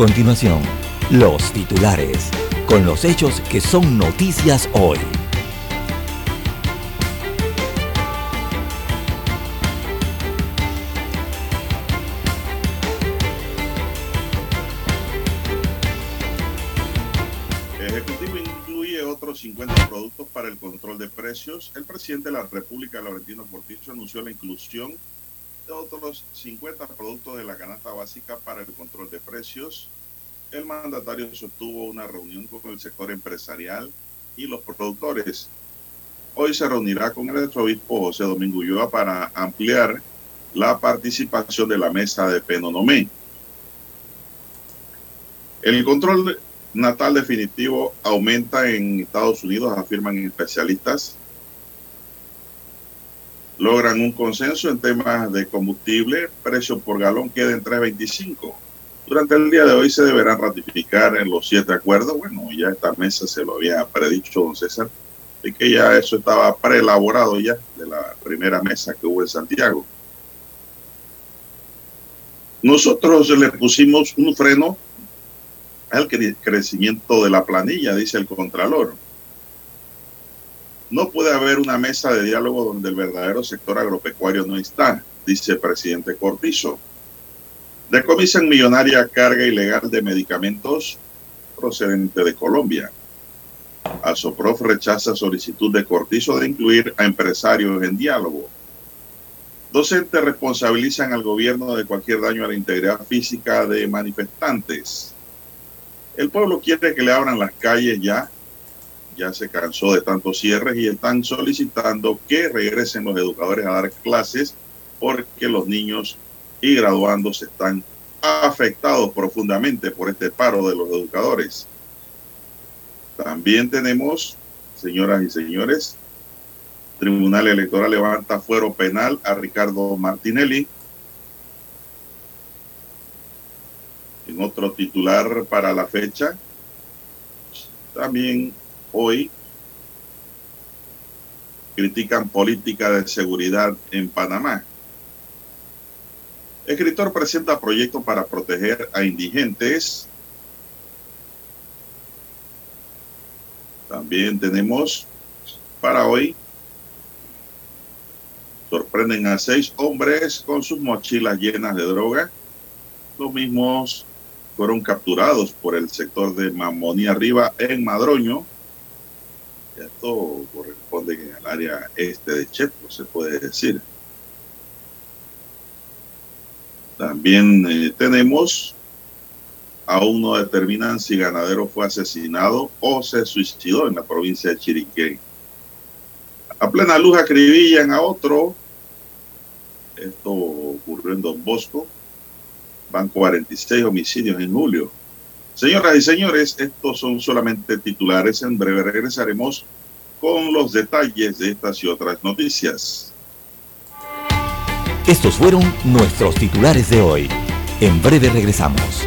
Continuación, los titulares, con los hechos que son noticias hoy. Ejecutivo incluye otros 50 productos para el control de precios. El presidente de la República, Laurentino Cortizo, anunció la inclusión otros 50 productos de la canasta básica para el control de precios. El mandatario sostuvo una reunión con el sector empresarial y los productores. Hoy se reunirá con el arzobispo José Domingo Ulloa para ampliar la participación de la mesa de Penonomé. El control natal definitivo aumenta en Estados Unidos, afirman especialistas. Logran un consenso en temas de combustible, precio por galón queda en 3.25. Durante el día de hoy se deberán ratificar en los siete acuerdos. Bueno, ya esta mesa se lo había predicho don César, de que ya eso estaba preelaborado ya de la primera mesa que hubo en Santiago. Nosotros le pusimos un freno al crecimiento de la planilla, dice el Contralor. No puede haber una mesa de diálogo donde el verdadero sector agropecuario no está, dice el presidente Cortizo. Decomisan millonaria carga ilegal de medicamentos procedente de Colombia. Asoprof rechaza solicitud de Cortizo de incluir a empresarios en diálogo. Docentes responsabilizan al gobierno de cualquier daño a la integridad física de manifestantes. El pueblo quiere que le abran las calles ya. Ya se cansó de tantos cierres y están solicitando que regresen los educadores a dar clases porque los niños y graduandos están afectados profundamente por este paro de los educadores. También tenemos, señoras y señores, Tribunal Electoral levanta fuero penal a Ricardo Martinelli. En otro titular para la fecha, también hoy critican política de seguridad en Panamá. Escritor presenta proyecto para proteger a indigentes. También tenemos para hoy, sorprenden a seis hombres con sus mochilas llenas de droga. Los mismos fueron capturados por el sector de Mamonía Arriba en Madroño. Esto corresponde al área este de Chepo, se puede decir. También eh, tenemos, aún no determinan si Ganadero fue asesinado o se suicidó en la provincia de Chiriquí. A plena luz acribillan a otro. Esto ocurrió en Don Bosco. Van 46 homicidios en julio. Señoras y señores, estos son solamente titulares. En breve regresaremos con los detalles de estas y otras noticias. Estos fueron nuestros titulares de hoy. En breve regresamos.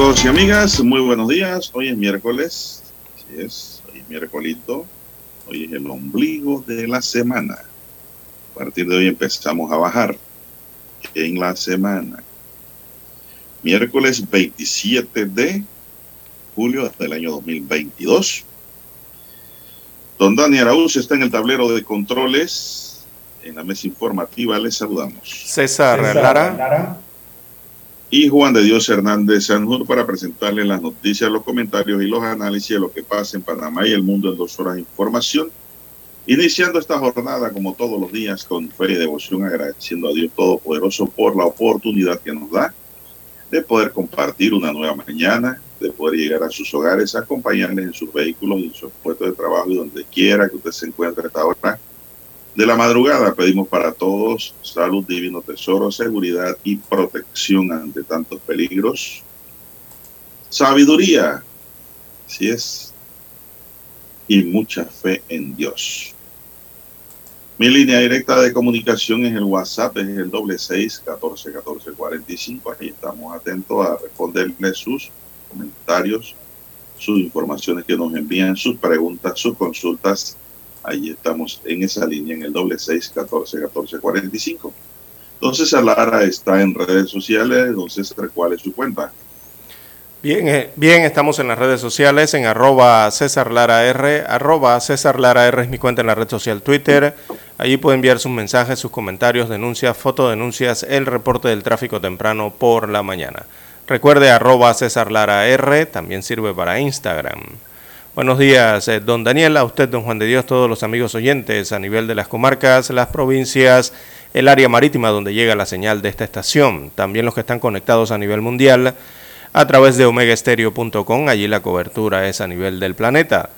Amigos y amigas, muy buenos días. Hoy es miércoles, así es, hoy es miércolito, hoy es el ombligo de la semana. A partir de hoy empezamos a bajar en la semana. Miércoles 27 de julio del año 2022. Don Dani Araúz está en el tablero de controles. En la mesa informativa les saludamos. César, César Lara. Lara y Juan de Dios Hernández Sanjur para presentarle las noticias, los comentarios y los análisis de lo que pasa en Panamá y el mundo en dos horas de información. Iniciando esta jornada como todos los días con fe y devoción, agradeciendo a Dios Todopoderoso por la oportunidad que nos da de poder compartir una nueva mañana, de poder llegar a sus hogares, acompañarles en sus vehículos, en sus puestos de trabajo y donde quiera que usted se encuentre esta hora de la madrugada pedimos para todos salud, divino tesoro, seguridad y protección ante tantos peligros. Sabiduría, si es, y mucha fe en Dios. Mi línea directa de comunicación es el WhatsApp, es el doble seis catorce catorce cuarenta y cinco. Ahí estamos atentos a responderle sus comentarios, sus informaciones que nos envían, sus preguntas, sus consultas Ahí estamos en esa línea, en el doble seis, catorce, catorce, cuarenta y cinco. Entonces, Lara está en redes sociales. Entonces, ¿cuál es su cuenta? Bien, eh, bien, estamos en las redes sociales, en arroba César Lara R, arroba César Lara R es mi cuenta en la red social Twitter. Allí puede enviar sus mensajes, sus comentarios, denuncias, fotodenuncias, el reporte del tráfico temprano por la mañana. Recuerde arroba César Lara R, también sirve para Instagram. Buenos días, eh, don Daniel, a usted, don Juan de Dios, todos los amigos oyentes a nivel de las comarcas, las provincias, el área marítima donde llega la señal de esta estación, también los que están conectados a nivel mundial a través de omegaestereo.com, allí la cobertura es a nivel del planeta.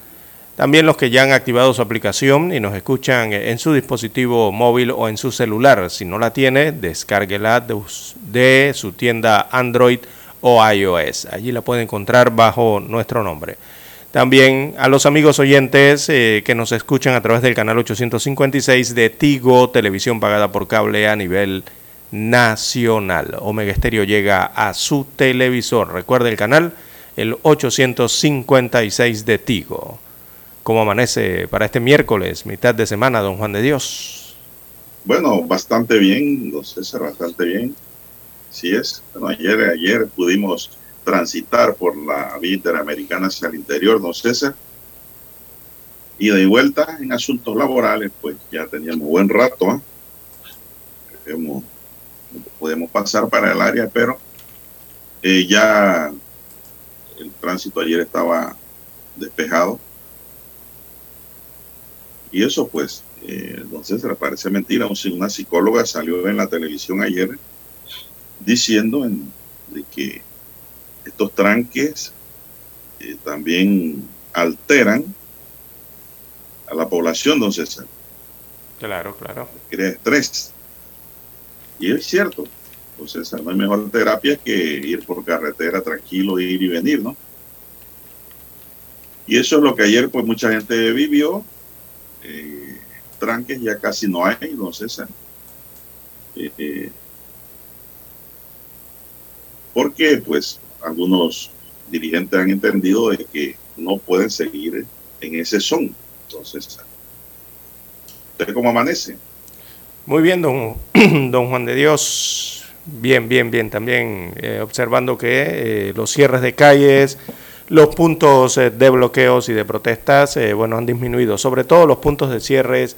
También los que ya han activado su aplicación y nos escuchan en su dispositivo móvil o en su celular. Si no la tiene, descárguela de, de su tienda Android o iOS. Allí la puede encontrar bajo nuestro nombre. También a los amigos oyentes eh, que nos escuchan a través del canal 856 de Tigo, televisión pagada por cable a nivel nacional. Omega Estéreo llega a su televisor. Recuerde el canal, el 856 de Tigo. ¿Cómo amanece para este miércoles, mitad de semana, don Juan de Dios? Bueno, bastante bien, don César, bastante bien. Sí es. Bueno, ayer, ayer pudimos transitar por la vía interamericana hacia el interior, don César. Y de vuelta en asuntos laborales, pues ya teníamos buen rato. ¿eh? podemos pasar para el área, pero eh, ya el tránsito ayer estaba despejado. Y eso, pues, eh, entonces parece mentira. Una psicóloga salió en la televisión ayer diciendo en, de que estos tranques eh, también alteran a la población, don César. Claro, claro. Crea estrés. Y es cierto, don César, no hay mejor terapia que ir por carretera tranquilo, ir y venir, ¿no? Y eso es lo que ayer pues mucha gente vivió. Eh, tranques ya casi no hay, don César. Eh, porque pues algunos dirigentes han entendido de que no pueden seguir en ese son. Entonces, ¿usted cómo amanece? Muy bien, don, don Juan de Dios. Bien, bien, bien. También eh, observando que eh, los cierres de calles, los puntos eh, de bloqueos y de protestas, bueno, han disminuido, sobre todo los puntos de cierres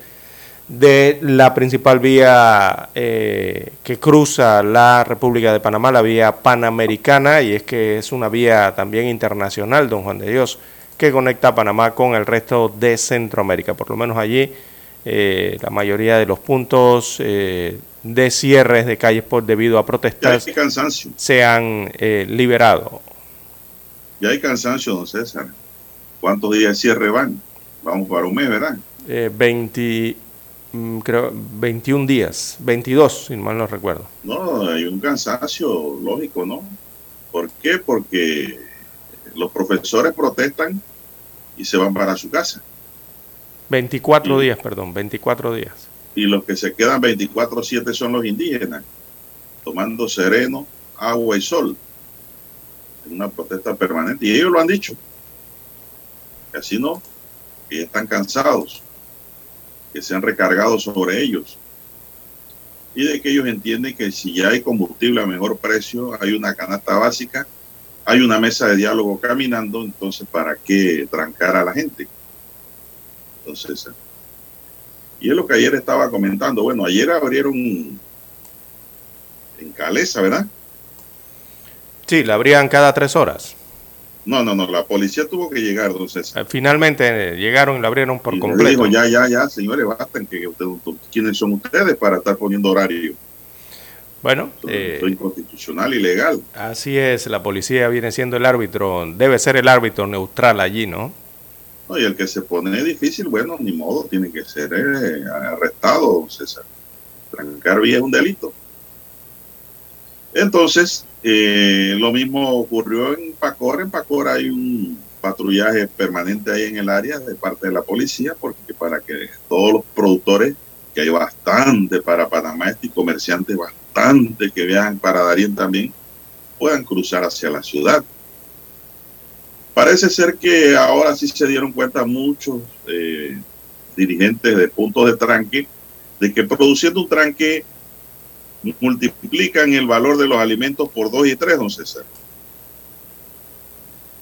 de la principal vía eh, que cruza la República de Panamá, la vía panamericana, y es que es una vía también internacional, don Juan de Dios, que conecta Panamá con el resto de Centroamérica. Por lo menos allí eh, la mayoría de los puntos eh, de cierres de calles por debido a protestas se han liberado. Ya hay cansancio, don César. ¿Cuántos días de cierre van? Vamos para un mes, ¿verdad? 20, Mm, creo, 21 días, 22, si mal no recuerdo. No, hay un cansancio lógico, ¿no? ¿Por qué? Porque los profesores protestan y se van para su casa. 24 días, perdón, 24 días. Y los que se quedan 24-7 son los indígenas, tomando sereno, agua y sol. En una protesta permanente. Y ellos lo han dicho. Que así no, que están cansados que se han recargado sobre ellos. Y de que ellos entienden que si ya hay combustible a mejor precio, hay una canasta básica, hay una mesa de diálogo caminando, entonces ¿para qué trancar a la gente? Entonces, y es lo que ayer estaba comentando. Bueno, ayer abrieron en Calesa, ¿verdad? Sí, la abrían cada tres horas. No, no, no, la policía tuvo que llegar, entonces. Eh, finalmente eh, llegaron y la abrieron por completo. dijo, ya, ya, ya, señores, basta, que ¿quiénes son ustedes para estar poniendo horario? Bueno, eh, esto es inconstitucional y legal. Así es, la policía viene siendo el árbitro, debe ser el árbitro neutral allí, ¿no? No, y el que se pone difícil, bueno, ni modo, tiene que ser arrestado, César. Trancar vía es un delito. Entonces, eh, lo mismo ocurrió en Pacor. En Pacor hay un patrullaje permanente ahí en el área de parte de la policía, porque para que todos los productores, que hay bastante para Panamá y comerciantes bastante que viajan para Darien también, puedan cruzar hacia la ciudad. Parece ser que ahora sí se dieron cuenta muchos eh, dirigentes de puntos de tranque de que produciendo un tranque multiplican el valor de los alimentos por dos y tres, don César.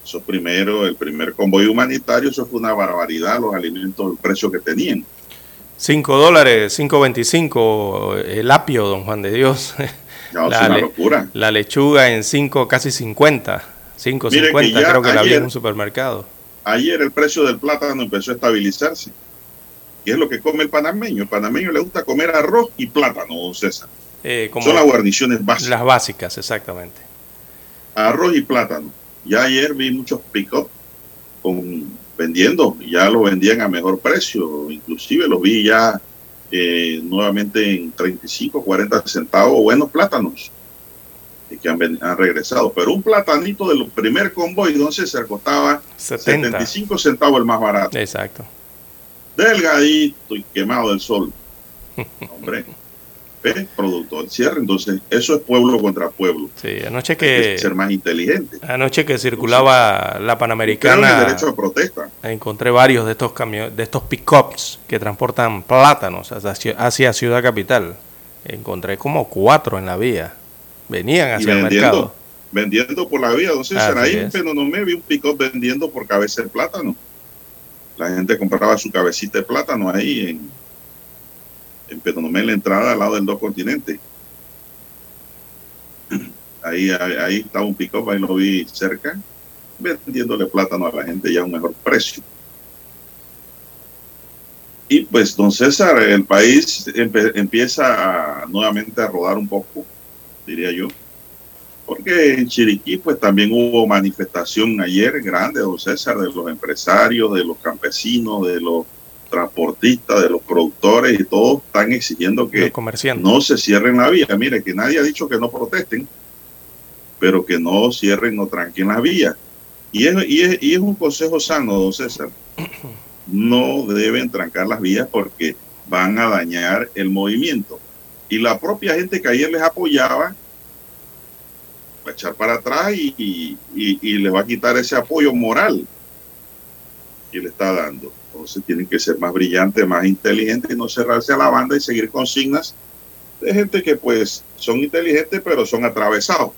Eso primero, el primer convoy humanitario, eso fue una barbaridad, los alimentos, el precio que tenían. 5 dólares, 5.25 el apio, don Juan de Dios. No, la, es una locura. La lechuga en 5, casi 50. 5.50 creo que la había en un supermercado. Ayer el precio del plátano empezó a estabilizarse. Y es lo que come el panameño. El panameño le gusta comer arroz y plátano, don César. Eh, Son las guarniciones básicas. Las básicas, exactamente. Arroz y plátano. Ya ayer vi muchos pick-up vendiendo, ya lo vendían a mejor precio, inclusive los vi ya eh, nuevamente en 35, 40 centavos, buenos plátanos que han, regresado. Pero un platanito del primer convoy, entonces se costaba 75 centavos el más barato. Exacto. Delgadito y quemado del sol. Hombre productor cierre. Entonces, eso es pueblo contra pueblo. Sí, anoche que. ser más inteligente. Anoche que circulaba la Panamericana. El derecho a protesta. Encontré varios de estos camiones, de estos pick-ups que transportan plátanos hacia, Ciudad Capital. Encontré como cuatro en la vía. Venían hacia el mercado. Vendiendo por la vía. Entonces, ahí en Penonomé vi un pick-up vendiendo por cabeza de plátano. La gente compraba su cabecita de plátano ahí en en la entrada al lado del dos continentes. Ahí, ahí, estaba un pick ahí lo vi cerca, vendiéndole plátano a la gente ya a un mejor precio. Y pues, don César, el país empieza nuevamente a rodar un poco, diría yo, porque en Chiriquí pues también hubo manifestación ayer grande, don César, de los empresarios, de los campesinos, de los transportistas, de los productores y todos están exigiendo que no se cierren la vía. Mire, que nadie ha dicho que no protesten, pero que no cierren o tranquen la vía. Y es, y es, y es un consejo sano, don César. No deben trancar las vías porque van a dañar el movimiento. Y la propia gente que ayer les apoyaba va a echar para atrás y, y, y le va a quitar ese apoyo moral que le está dando. Entonces tienen que ser más brillantes, más inteligentes y no cerrarse a la banda y seguir consignas de gente que pues son inteligentes pero son atravesados.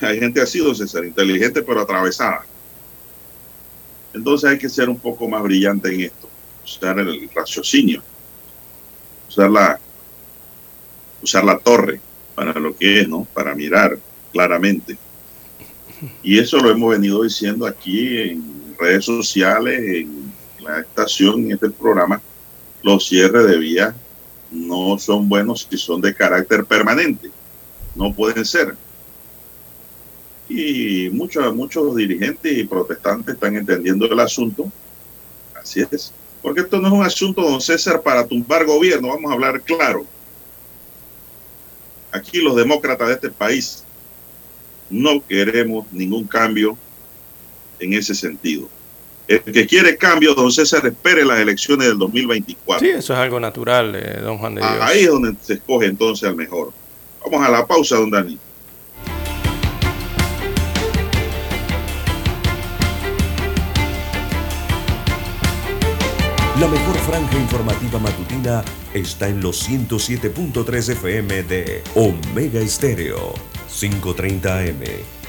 Hay gente así, don César, inteligente pero atravesada. Entonces hay que ser un poco más brillante en esto, usar el raciocinio, usar la, usar la torre para lo que es, ¿no? Para mirar claramente. Y eso lo hemos venido diciendo aquí en redes sociales, en la estación, en este programa. Los cierres de vías no son buenos si son de carácter permanente. No pueden ser. Y muchos, muchos dirigentes y protestantes están entendiendo el asunto. Así es. Porque esto no es un asunto, don César, para tumbar gobierno. Vamos a hablar claro. Aquí los demócratas de este país no queremos ningún cambio en ese sentido. El que quiere cambio, don César, espere las elecciones del 2024. Sí, eso es algo natural, eh, don Juan de Dios. Ahí es donde se escoge entonces al mejor. Vamos a la pausa, don Dani. La mejor franja informativa matutina está en los 107.3 FM de Omega Estéreo, 530 AM.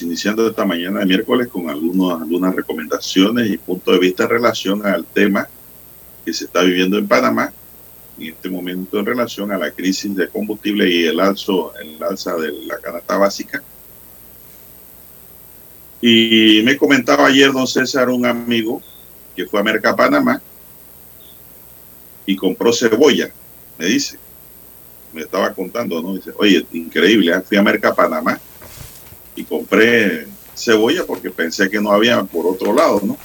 Iniciando esta mañana de miércoles con algunos, algunas recomendaciones y puntos de vista en relación al tema que se está viviendo en Panamá en este momento en relación a la crisis de combustible y el, alzo, el alza de la canasta básica. Y me comentaba ayer, don César, un amigo que fue a Merca Panamá y compró cebolla, me dice me estaba contando, ¿no? Dice, oye, increíble, ¿eh? fui a Merca Panamá y compré cebolla porque pensé que no había por otro lado, ¿no?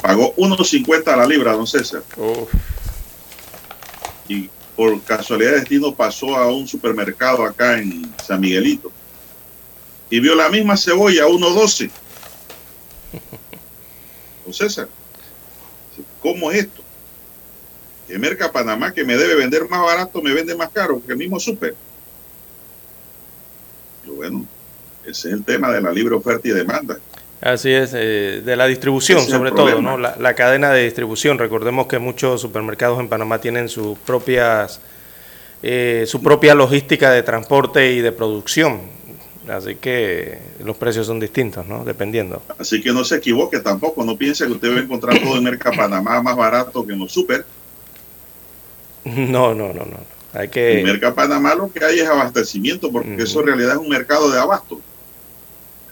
Pagó 1.50 a la libra, don César. Uf, Y por casualidad de destino pasó a un supermercado acá en San Miguelito y vio la misma cebolla, 1.12. Don César, ¿cómo es esto? que Merca Panamá, que me debe vender más barato, me vende más caro que el mismo súper. Y bueno, ese es el tema de la libre oferta y demanda. Así es, eh, de la distribución Ese sobre todo. ¿no? La, la cadena de distribución. Recordemos que muchos supermercados en Panamá tienen sus propias, eh, su propia logística de transporte y de producción. Así que los precios son distintos, ¿no? Dependiendo. Así que no se equivoque tampoco, no piense que usted va a encontrar todo en Merca Panamá más barato que en los super. No, no, no, no. Hay que... En Merca Panamá lo que hay es abastecimiento, porque eso en realidad es un mercado de abasto.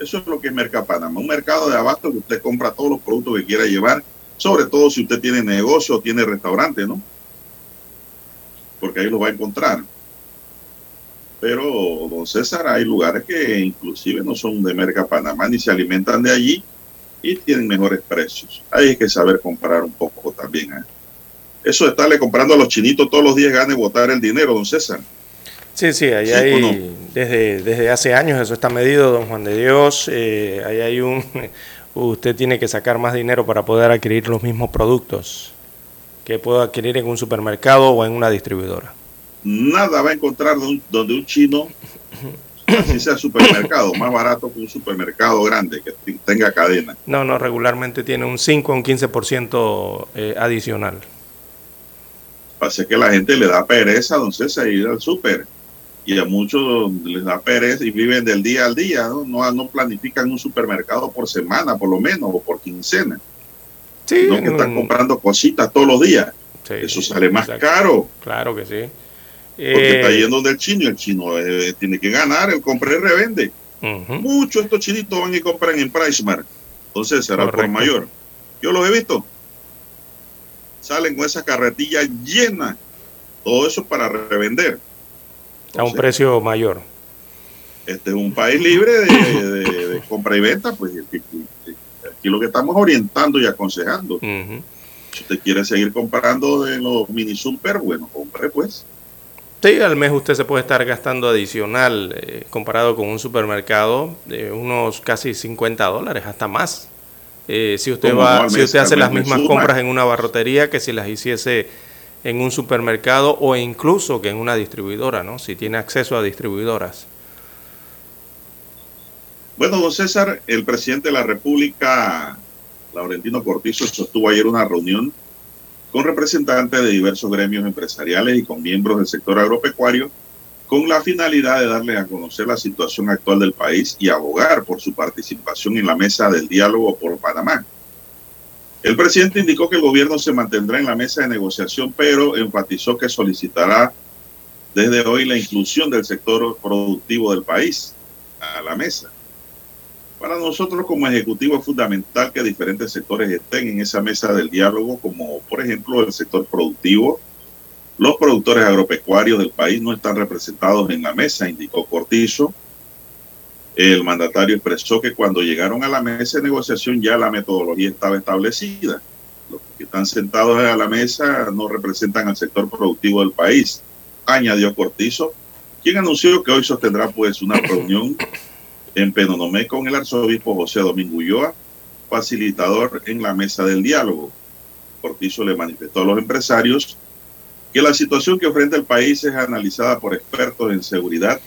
Eso es lo que es Merca Panamá, un mercado de abasto que usted compra todos los productos que quiera llevar, sobre todo si usted tiene negocio o tiene restaurante, ¿no? Porque ahí lo va a encontrar. Pero, don César, hay lugares que inclusive no son de Merca Panamá ni se alimentan de allí y tienen mejores precios. Hay que saber comprar un poco también. ¿eh? Eso de estarle comprando a los chinitos todos los días gane botar el dinero, don César. Sí, sí, ahí hay, desde, desde hace años eso está medido, don Juan de Dios. Eh, ahí hay un, usted tiene que sacar más dinero para poder adquirir los mismos productos que puede adquirir en un supermercado o en una distribuidora nada va a encontrar donde un chino, así sea supermercado, más barato que un supermercado grande que tenga cadena. No, no, regularmente tiene un 5 o un 15% eh, adicional. Pasa que la gente le da pereza, don César, ir al super. Y a muchos les da pereza y viven del día al día, ¿no? No, no planifican un supermercado por semana, por lo menos, o por quincena. Sí. No que están comprando cositas todos los días. Eso sale más caro. Claro que sí. Porque está eh, yendo del chino y el chino eh, tiene que ganar, el compra y revende. Muchos estos chinitos van y compran en PriceMart. Entonces será por mayor. Yo los he visto. Salen con esa carretilla llena. Todo eso para revender. A un precio mayor. Este es un país libre de, compra y venta. Pues aquí lo que estamos orientando y aconsejando. Si usted quiere seguir comprando de los mini super, bueno, compre pues. Sí, al mes usted se puede estar gastando adicional eh, comparado con un supermercado de unos casi 50 dólares, hasta más. Eh, si usted va, si usted hace las mismas compras en una barrotería que si las hiciese en un supermercado o incluso que en una distribuidora, ¿no? Si tiene acceso a distribuidoras. Bueno, don César, el presidente de la República, Laurentino Cortizo, sostuvo ayer una reunión con representantes de diversos gremios empresariales y con miembros del sector agropecuario, con la finalidad de darles a conocer la situación actual del país y abogar por su participación en la mesa del diálogo por Panamá. El presidente indicó que el gobierno se mantendrá en la mesa de negociación, pero enfatizó que solicitará desde hoy la inclusión del sector productivo del país a la mesa. Para nosotros como Ejecutivo es fundamental que diferentes sectores estén en esa mesa del diálogo, como por ejemplo el sector productivo. Los productores agropecuarios del país no están representados en la mesa, indicó Cortizo. El mandatario expresó que cuando llegaron a la mesa de negociación ya la metodología estaba establecida. Los que están sentados a la mesa no representan al sector productivo del país, añadió Cortizo, quien anunció que hoy sostendrá pues una reunión en Penonomé con el arzobispo José Domingo Ulloa, facilitador en la mesa del diálogo. Cortizo le manifestó a los empresarios que la situación que enfrenta el país es analizada por expertos en seguridad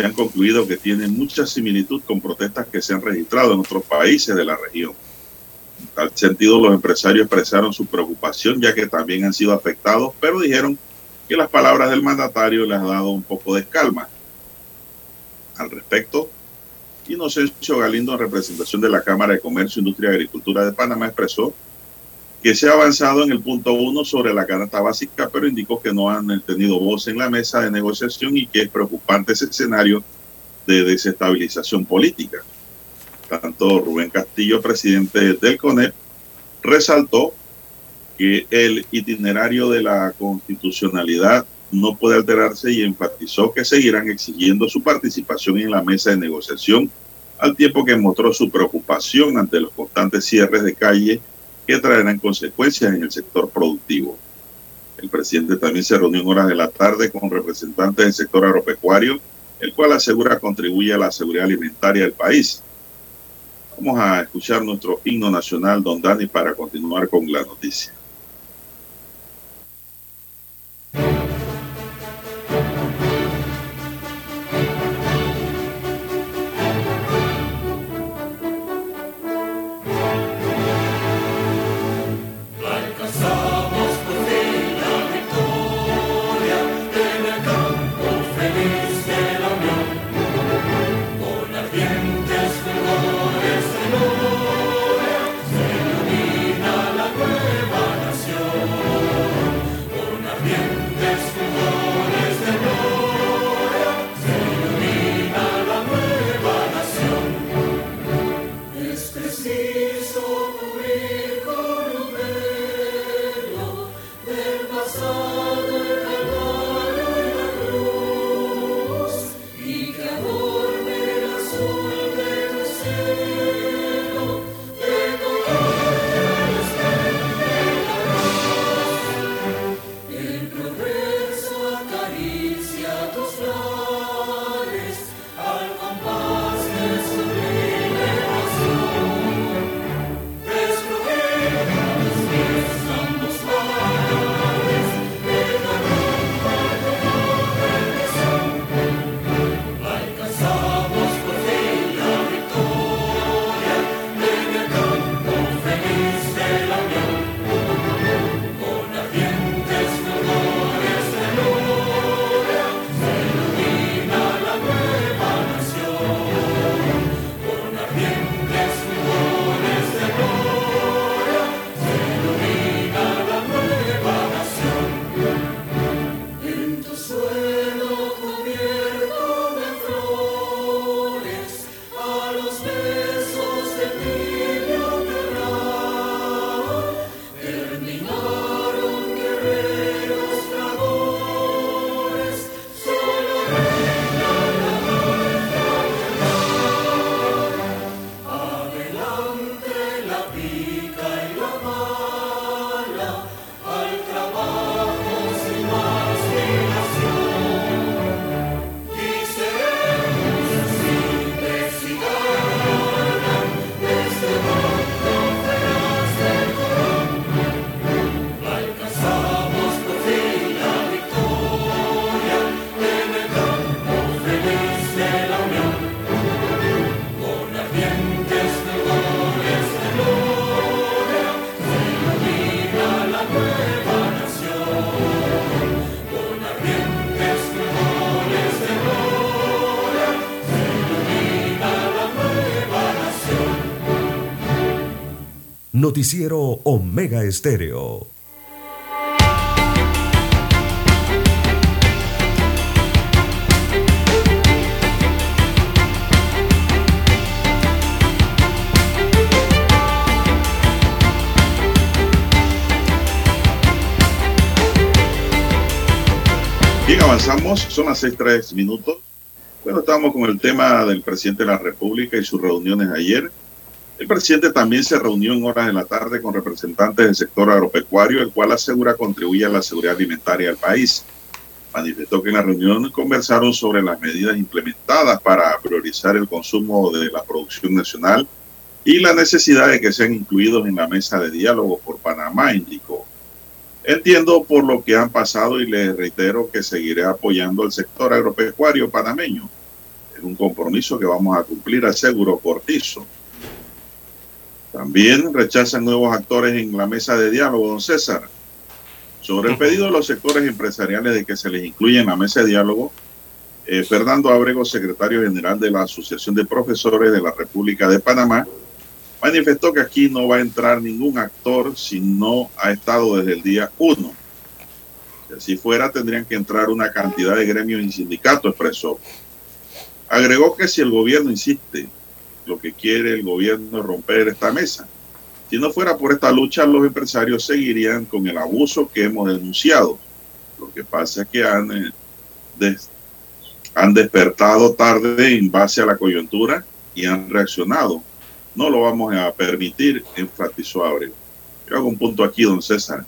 que han concluido que tiene mucha similitud con protestas que se han registrado en otros países de la región. En tal sentido, los empresarios expresaron su preocupación ya que también han sido afectados, pero dijeron que las palabras del mandatario les han dado un poco de calma. Al respecto, Inocencio Galindo, en representación de la Cámara de Comercio, Industria y Agricultura de Panamá, expresó que se ha avanzado en el punto uno sobre la canasta básica, pero indicó que no han tenido voz en la mesa de negociación y que es preocupante ese escenario de desestabilización política. Tanto Rubén Castillo, presidente del CONEP, resaltó que el itinerario de la constitucionalidad no puede alterarse y enfatizó que seguirán exigiendo su participación en la mesa de negociación, al tiempo que mostró su preocupación ante los constantes cierres de calle que traerán consecuencias en el sector productivo. El presidente también se reunió en horas de la tarde con representantes del sector agropecuario, el cual asegura contribuye a la seguridad alimentaria del país. Vamos a escuchar nuestro himno nacional, don Dani, para continuar con la noticia. Noticiero Omega Estéreo. Bien, avanzamos, son las seis tres minutos. Bueno, estamos con el tema del presidente de la República y sus reuniones ayer. Presidente también se reunió en horas de la tarde con representantes del sector agropecuario, el cual asegura contribuye a la seguridad alimentaria del país. Manifestó que en la reunión conversaron sobre las medidas implementadas para priorizar el consumo de la producción nacional y la necesidad de que sean incluidos en la mesa de diálogo por Panamá, indicó. Entiendo por lo que han pasado y les reitero que seguiré apoyando al sector agropecuario panameño. Es un compromiso que vamos a cumplir, aseguró Cortizo. También rechazan nuevos actores en la mesa de diálogo, don César. Sobre el pedido de los sectores empresariales de que se les incluya en la mesa de diálogo, eh, Fernando Abrego, secretario general de la Asociación de Profesores de la República de Panamá, manifestó que aquí no va a entrar ningún actor si no ha estado desde el día uno. Si así fuera, tendrían que entrar una cantidad de gremios y sindicatos, expresó. Agregó que si el gobierno insiste, lo que quiere el gobierno es romper esta mesa. Si no fuera por esta lucha, los empresarios seguirían con el abuso que hemos denunciado. Lo que pasa es que han, eh, han despertado tarde en base a la coyuntura y han reaccionado no lo vamos a permitir, enfatizó Abreu. Yo hago un punto aquí, don César,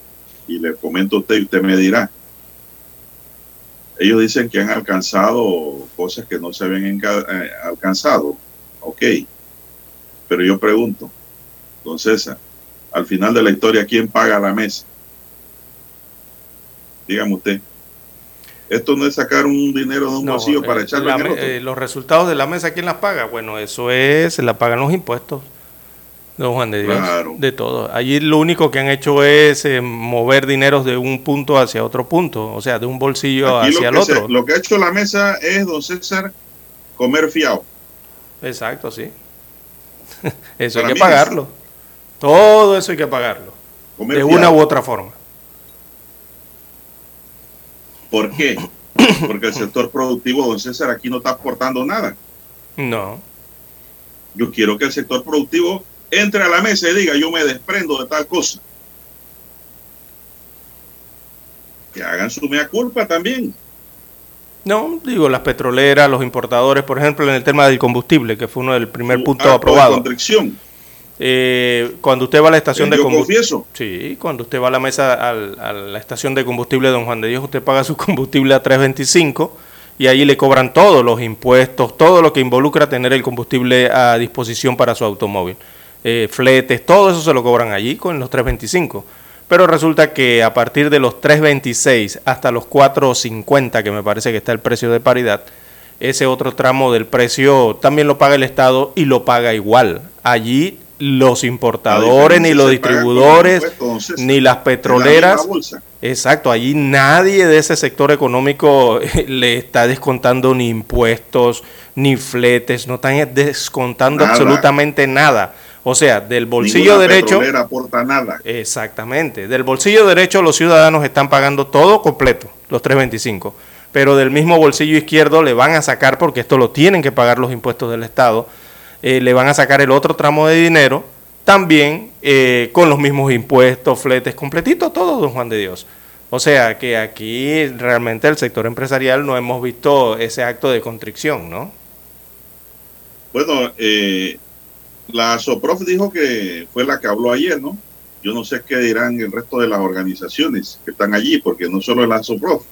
y le comento a usted y usted me dirá. Ellos dicen que han alcanzado cosas que no se habían eh, alcanzado. Ok. Pero yo pregunto, don César, al final de la historia, ¿quién paga la mesa? Dígame usted. Esto no es sacar un dinero de un no, bolsillo para eh, echarlo la, eh, Los resultados de la mesa, ¿quién las paga? Bueno, eso es, se la pagan los impuestos. Don Juan de Dios. De todo. Allí lo único que han hecho es eh, mover dineros de un punto hacia otro punto, o sea, de un bolsillo hacia el otro. lo que ha hecho la mesa es, don César, comer fiado. Exacto, sí. Eso hay que pagarlo. Todo eso hay que pagarlo. de una u otra forma. ¿Por qué? Porque el sector productivo, don César, aquí no está aportando nada. No. Yo quiero que el sector productivo entre a la mesa y diga, yo me desprendo de tal cosa. Que hagan su mea culpa también. No, digo, las petroleras, los importadores, por ejemplo, en el tema del combustible, que fue uno del primer punto aprobado. De eh, cuando usted va a la estación de combustible. Sí, cuando usted va a la mesa, a la estación de combustible de Don Juan de Dios, usted paga su combustible a 3.25 y ahí le cobran todos los impuestos, todo lo que involucra tener el combustible a disposición para su automóvil. Eh, fletes, todo eso se lo cobran allí con los 3.25. Pero resulta que a partir de los 3.26 hasta los 4.50, que me parece que está el precio de paridad, ese otro tramo del precio también lo paga el Estado y lo paga igual. Allí los importadores, ni los distribuidores, ni las petroleras. Exacto, allí nadie de ese sector económico le está descontando ni impuestos, ni fletes, no están descontando absolutamente nada. O sea, del bolsillo derecho. aporta nada. Exactamente. Del bolsillo derecho los ciudadanos están pagando todo completo, los 325. Pero del mismo bolsillo izquierdo le van a sacar, porque esto lo tienen que pagar los impuestos del Estado, eh, le van a sacar el otro tramo de dinero, también eh, con los mismos impuestos, fletes, completito todo, don Juan de Dios. O sea que aquí realmente el sector empresarial no hemos visto ese acto de constricción, ¿no? Bueno, eh, la SOPROF dijo que fue la que habló ayer, ¿no? Yo no sé qué dirán el resto de las organizaciones que están allí, porque no solo es la SOPROF,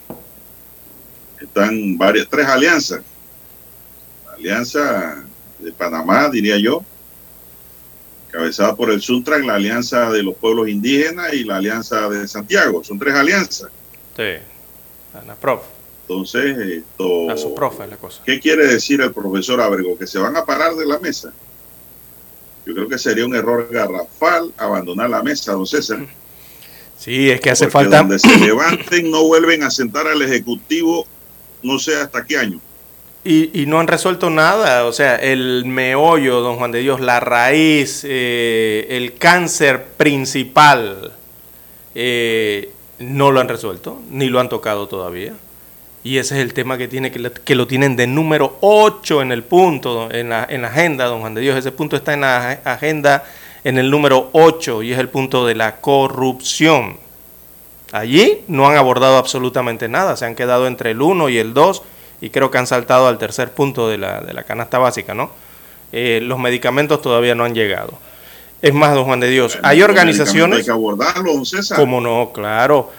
están varias, tres alianzas. La alianza de Panamá, diría yo, cabezada por el Suntran, la Alianza de los Pueblos Indígenas y la Alianza de Santiago. Son tres alianzas. Sí, Prof. Entonces, esto, la profe la cosa. ¿qué quiere decir el profesor Abrego? ¿Que se van a parar de la mesa? Yo creo que sería un error garrafal abandonar la mesa, don César. Sí, es que hace falta. Donde se levanten, no vuelven a sentar al Ejecutivo, no sé hasta qué año. y, no han resuelto nada, o sea, el meollo, don Juan de Dios, la raíz, eh, el cáncer principal, eh, no lo han resuelto, ni lo han tocado todavía. Y ese es el tema que, tiene, que, lo tienen de número 8 en el punto, en la, en la agenda, don Juan de Dios. Ese punto está en la agenda en el número 8 y es el punto de la corrupción. Allí no han abordado absolutamente nada, se han quedado entre el 1 y el 2 y creo que han saltado al tercer punto de la, de la canasta básica, ¿no? Eh, los medicamentos todavía no han llegado. Es más, don Juan de Dios, hay organizaciones... Hay que abordarlo, César. Como no, claro.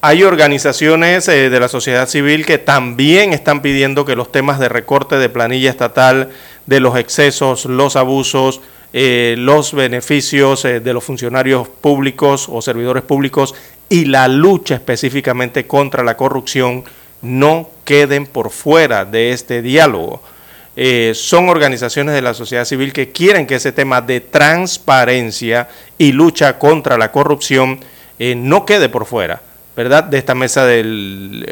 Hay organizaciones eh, de la sociedad civil que también están pidiendo que los temas de recorte de planilla estatal, de los excesos, los abusos, eh, los beneficios de los funcionarios públicos o servidores públicos y la lucha específicamente contra la corrupción no queden por fuera de este diálogo. Eh, son organizaciones de la sociedad civil que quieren que ese tema de transparencia y lucha contra la corrupción eh, no quede por fuera, ¿verdad? De esta mesa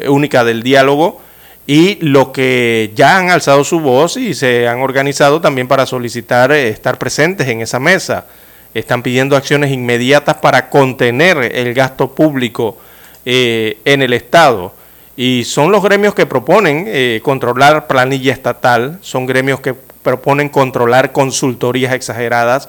única del diálogo y lo que ya han alzado su voz y se han organizado también para solicitar eh, estar presentes en esa mesa. Están pidiendo acciones inmediatas para contener el gasto público en el Estado. Y son los gremios que proponen eh, controlar planilla estatal, son gremios que proponen controlar consultorías exageradas,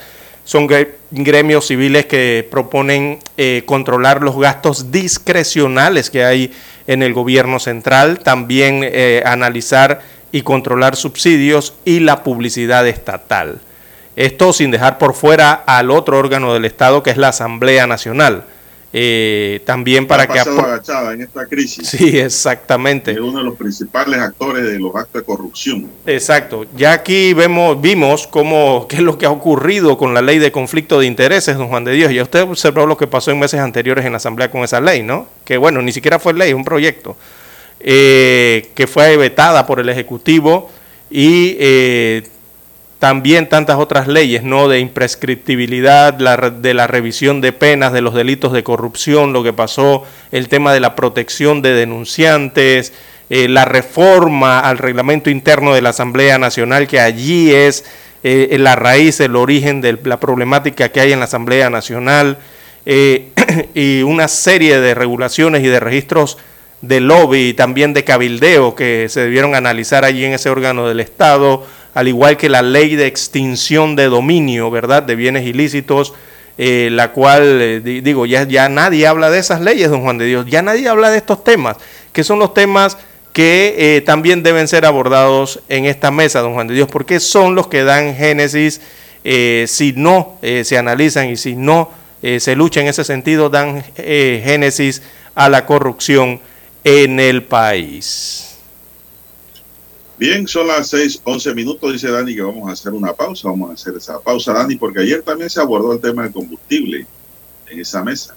son gremios civiles que proponen eh, controlar los gastos discrecionales que hay en el gobierno central, también eh, analizar y controlar subsidios y la publicidad estatal. Esto sin dejar por fuera al otro órgano del Estado que es la Asamblea Nacional eh, también para que agachada en esta crisis. Sí, exactamente. Es uno de los principales actores de los actos de corrupción. Exacto. Ya aquí vemos, vimos cómo, qué es lo que ha ocurrido con la ley de conflicto de intereses, don Juan de Dios. Ya usted observó lo que pasó en meses anteriores en la Asamblea con esa ley, ¿no? Que bueno, ni siquiera fue ley, un proyecto eh, que fue vetada por el Ejecutivo y eh, también tantas otras leyes, ¿no? De imprescriptibilidad, de la revisión de penas, de los delitos de corrupción, lo que pasó, el tema de la protección de denunciantes, eh, la reforma al reglamento interno de la Asamblea Nacional, que allí es eh, la raíz, el origen de la problemática que hay en la Asamblea Nacional, eh, y una serie de regulaciones y de registros de lobby y también de cabildeo que se debieron analizar allí en ese órgano del Estado al igual que la ley de extinción de dominio, ¿verdad?, de bienes ilícitos, eh, la cual, eh, digo, ya, nadie habla de esas leyes, don Juan de Dios, ya nadie habla de estos temas, que son los temas que eh, también deben ser abordados en esta mesa, don Juan de Dios, porque son los que dan génesis, si no se analizan y si no se lucha en ese sentido, dan génesis a la corrupción en el país. Bien, son las seis, once minutos, dice Dani que vamos a hacer una pausa. Vamos a hacer esa pausa, Dani, porque ayer también se abordó el tema del combustible en esa mesa.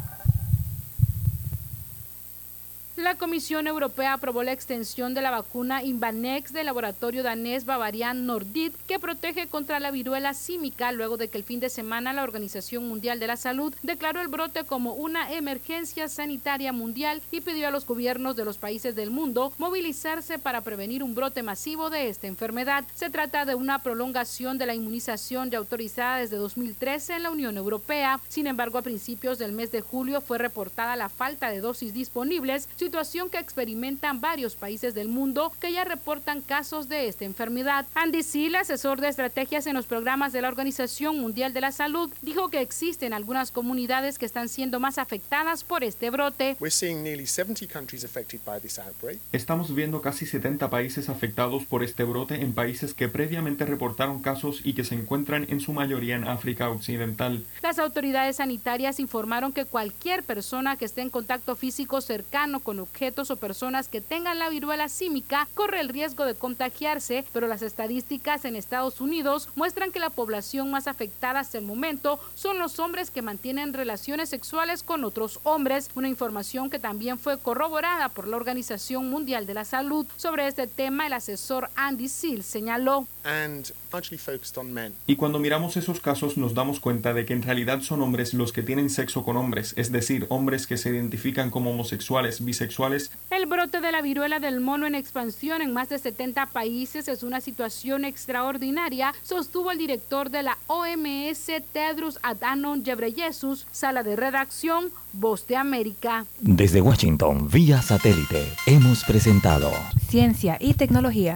La Comisión Europea aprobó la extensión de la vacuna Invanex del laboratorio danés Bavarian Nordic que protege contra la viruela símica luego de que el fin de semana la Organización Mundial de la Salud declaró el brote como una emergencia sanitaria mundial y pidió a los gobiernos de los países del mundo movilizarse para prevenir un brote masivo de esta enfermedad. Se trata de una prolongación de la inmunización ya autorizada desde 2013 en la Unión Europea. Sin embargo, a principios del mes de julio fue reportada la falta de dosis disponibles situación que experimentan varios países del mundo que ya reportan casos de esta enfermedad. Andy Seal, asesor de estrategias en los programas de la Organización Mundial de la Salud, dijo que existen algunas comunidades que están siendo más afectadas por este brote. Estamos viendo casi 70 países afectados por este brote en países que previamente reportaron casos y que se encuentran en su mayoría en África Occidental. Las autoridades sanitarias informaron que cualquier persona que esté en contacto físico cercano con objetos o personas que tengan la viruela símica corre el riesgo de contagiarse, pero las estadísticas en Estados Unidos muestran que la población más afectada hasta el momento son los hombres que mantienen relaciones sexuales con otros hombres, una información que también fue corroborada por la Organización Mundial de la Salud. Sobre este tema, el asesor Andy Seal señaló. Y cuando miramos esos casos nos damos cuenta de que en realidad son hombres los que tienen sexo con hombres, es decir, hombres que se identifican como homosexuales, bisexuales. El brote de la viruela del mono en expansión en más de 70 países es una situación extraordinaria, sostuvo el director de la OMS Tedros Adhanom Ghebreyesus, sala de redacción Voz de América. Desde Washington, vía satélite, hemos presentado Ciencia y tecnología.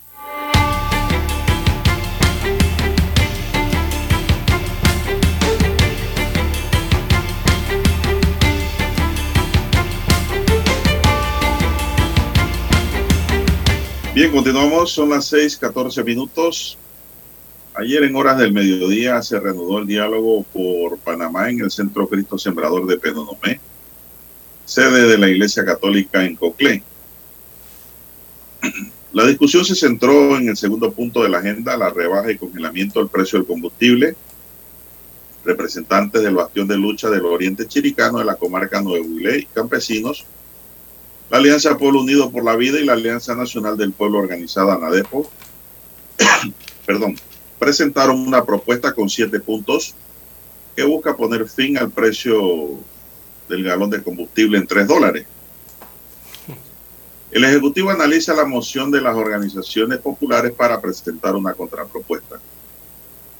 Bien, continuamos, son las 6:14 minutos. Ayer en horas del mediodía se reanudó el diálogo por Panamá en el Centro Cristo Sembrador de Penonomé, sede de la Iglesia Católica en Coclé. La discusión se centró en el segundo punto de la agenda, la rebaja y congelamiento del precio del combustible. Representantes del bastión de lucha del Oriente Chiricano de la comarca Nuevo y campesinos la Alianza Pueblo Unido por la Vida y la Alianza Nacional del Pueblo Organizada ANADEPO, perdón, presentaron una propuesta con siete puntos que busca poner fin al precio del galón de combustible en tres dólares. El Ejecutivo analiza la moción de las organizaciones populares para presentar una contrapropuesta.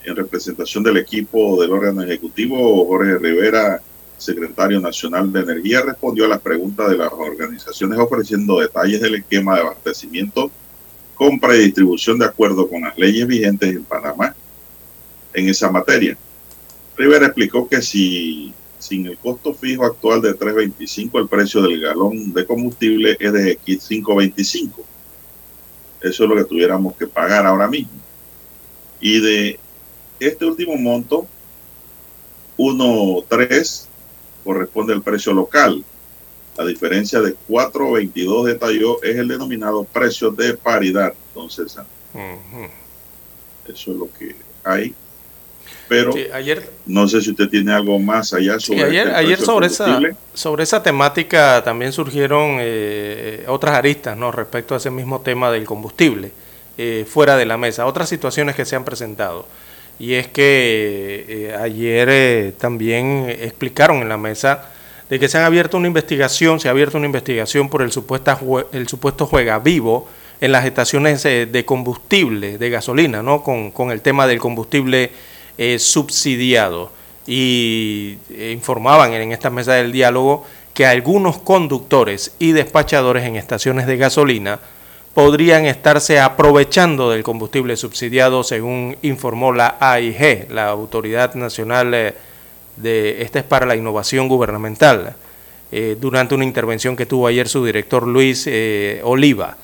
En representación del equipo del órgano ejecutivo, Jorge Rivera secretario nacional de Energía, respondió a las preguntas de las organizaciones ofreciendo detalles del esquema de abastecimiento, compra y distribución de acuerdo con las leyes vigentes en Panamá en esa materia. Rivera explicó que si sin el costo fijo actual de 3.25, el precio del galón de combustible es de 5.25. Eso es lo que tuviéramos que pagar ahora mismo. Y de este último monto, 1.3 corresponde al precio local. La diferencia de 4.22 detalló es el denominado precio de paridad, entonces Eso es lo que hay. Pero ayer, no sé si usted tiene algo más allá sobre ayer, este ayer sobre esa sobre esa temática también surgieron eh, otras aristas no respecto a ese mismo tema del combustible eh, fuera de la mesa otras situaciones que se han presentado y es que eh, ayer eh, también explicaron en la mesa de que se han abierto una investigación, se ha abierto una investigación por el, supuesta, el supuesto juega vivo en las estaciones eh, de combustible, de gasolina, ¿no? con, el tema del combustible subsidiado. Y informaban en esta mesa del diálogo que algunos conductores y despachadores en estaciones de gasolina podrían estarse aprovechando del combustible subsidiado, según informó la AIG, la Autoridad Nacional eh, de, esta es para la innovación gubernamental, eh, durante una intervención que tuvo ayer su director Luis eh, Oliva.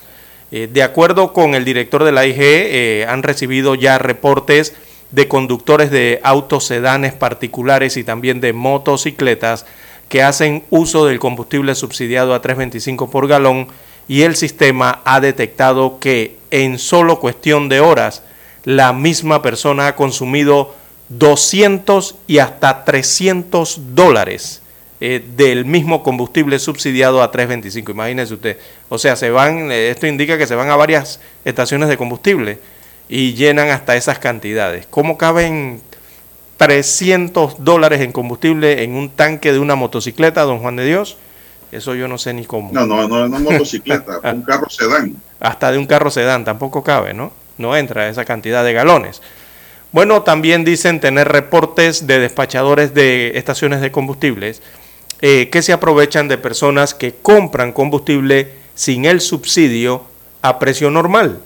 de acuerdo con el director de la AIG, han recibido ya reportes de conductores de autos sedanes particulares y también de motocicletas que hacen uso del combustible subsidiado a 3.25 por galón y el sistema ha detectado que en solo cuestión de horas la misma persona ha consumido 200 y hasta 300 dólares eh, del mismo combustible subsidiado a 3.25. Imagínese usted. O sea, se van, eh, esto indica que se van a varias estaciones de combustible y llenan hasta esas cantidades. ¿Cómo caben 300 dólares en combustible en un tanque de una motocicleta, don Juan de Dios? Eso yo no sé ni cómo. No, no, no, no motocicleta, un carro sedán. Hasta de un carro sedán tampoco cabe, ¿no? No entra esa cantidad de galones. Bueno, también dicen tener reportes de despachadores de estaciones de combustibles eh, que se aprovechan de personas que compran combustible sin el subsidio a precio normal.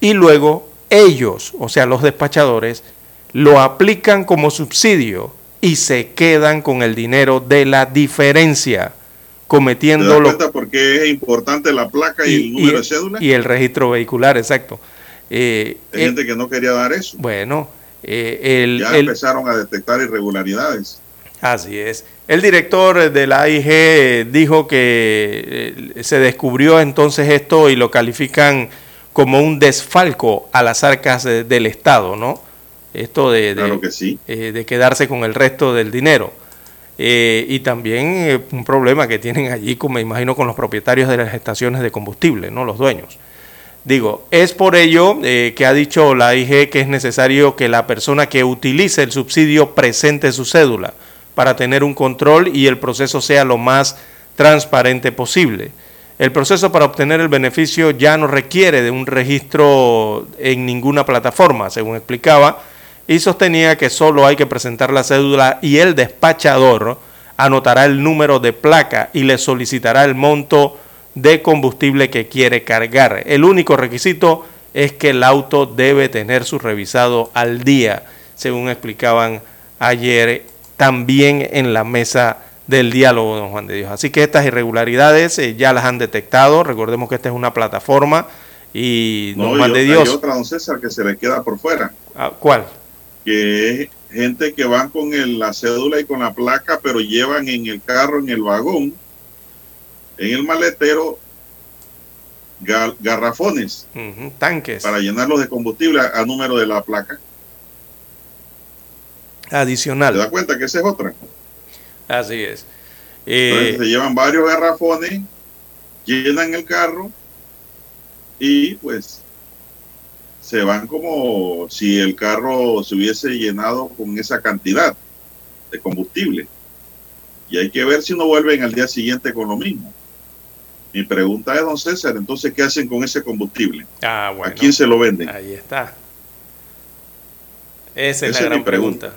Y luego ellos, o sea, los despachadores, lo aplican como subsidio y se quedan con el dinero de la diferencia, cometiendo lo porque es importante la placa y, el número de cédula? Y el registro vehicular, exacto. Eh, Hay gente que no quería dar eso. Bueno, eh, el, ya empezaron a detectar irregularidades. Así es. El director de la AIG dijo que eh, se descubrió entonces esto y lo califican como un desfalco a las arcas del Estado, ¿no? Esto de, eh, de quedarse con el resto del dinero. Eh, y también un problema que tienen allí, como me imagino, con los propietarios de las estaciones de combustible, ¿no? Los dueños. Digo, es por ello que ha dicho la AIG que es necesario que la persona que utilice el subsidio presente su cédula para tener un control y el proceso sea lo más transparente posible. El proceso para obtener el beneficio ya no requiere de un registro en ninguna plataforma, según explicaba, y sostenía que solo hay que presentar la cédula y el despachador anotará el número de placa y le solicitará el monto de combustible que quiere cargar. El único requisito es que el auto debe tener su revisado al día, según explicaban ayer también en la mesa del diálogo, don Juan de Dios. Así que estas irregularidades eh, ya las han detectado. Recordemos que esta es una plataforma y don Juan de Dios. Hay otra, don César, que se le queda por fuera. Ah, ¿Cuál? Que es gente que van con la cédula y con la placa, pero llevan en el carro, en el vagón, en el maletero, garrafones. tanques. Para llenarlos de combustible a número de la placa adicional. ¿Te das cuenta que esa es otra? Así es. Eh, se llevan varios garrafones, llenan el carro y pues se van como si el carro se hubiese llenado con esa cantidad de combustible. Y hay que ver si no vuelven al día siguiente con lo mismo. Mi pregunta es, don César, entonces, ¿qué hacen con ese combustible? Ah, ¿A quién se lo venden? Ahí está. Esa es la gran pregunta.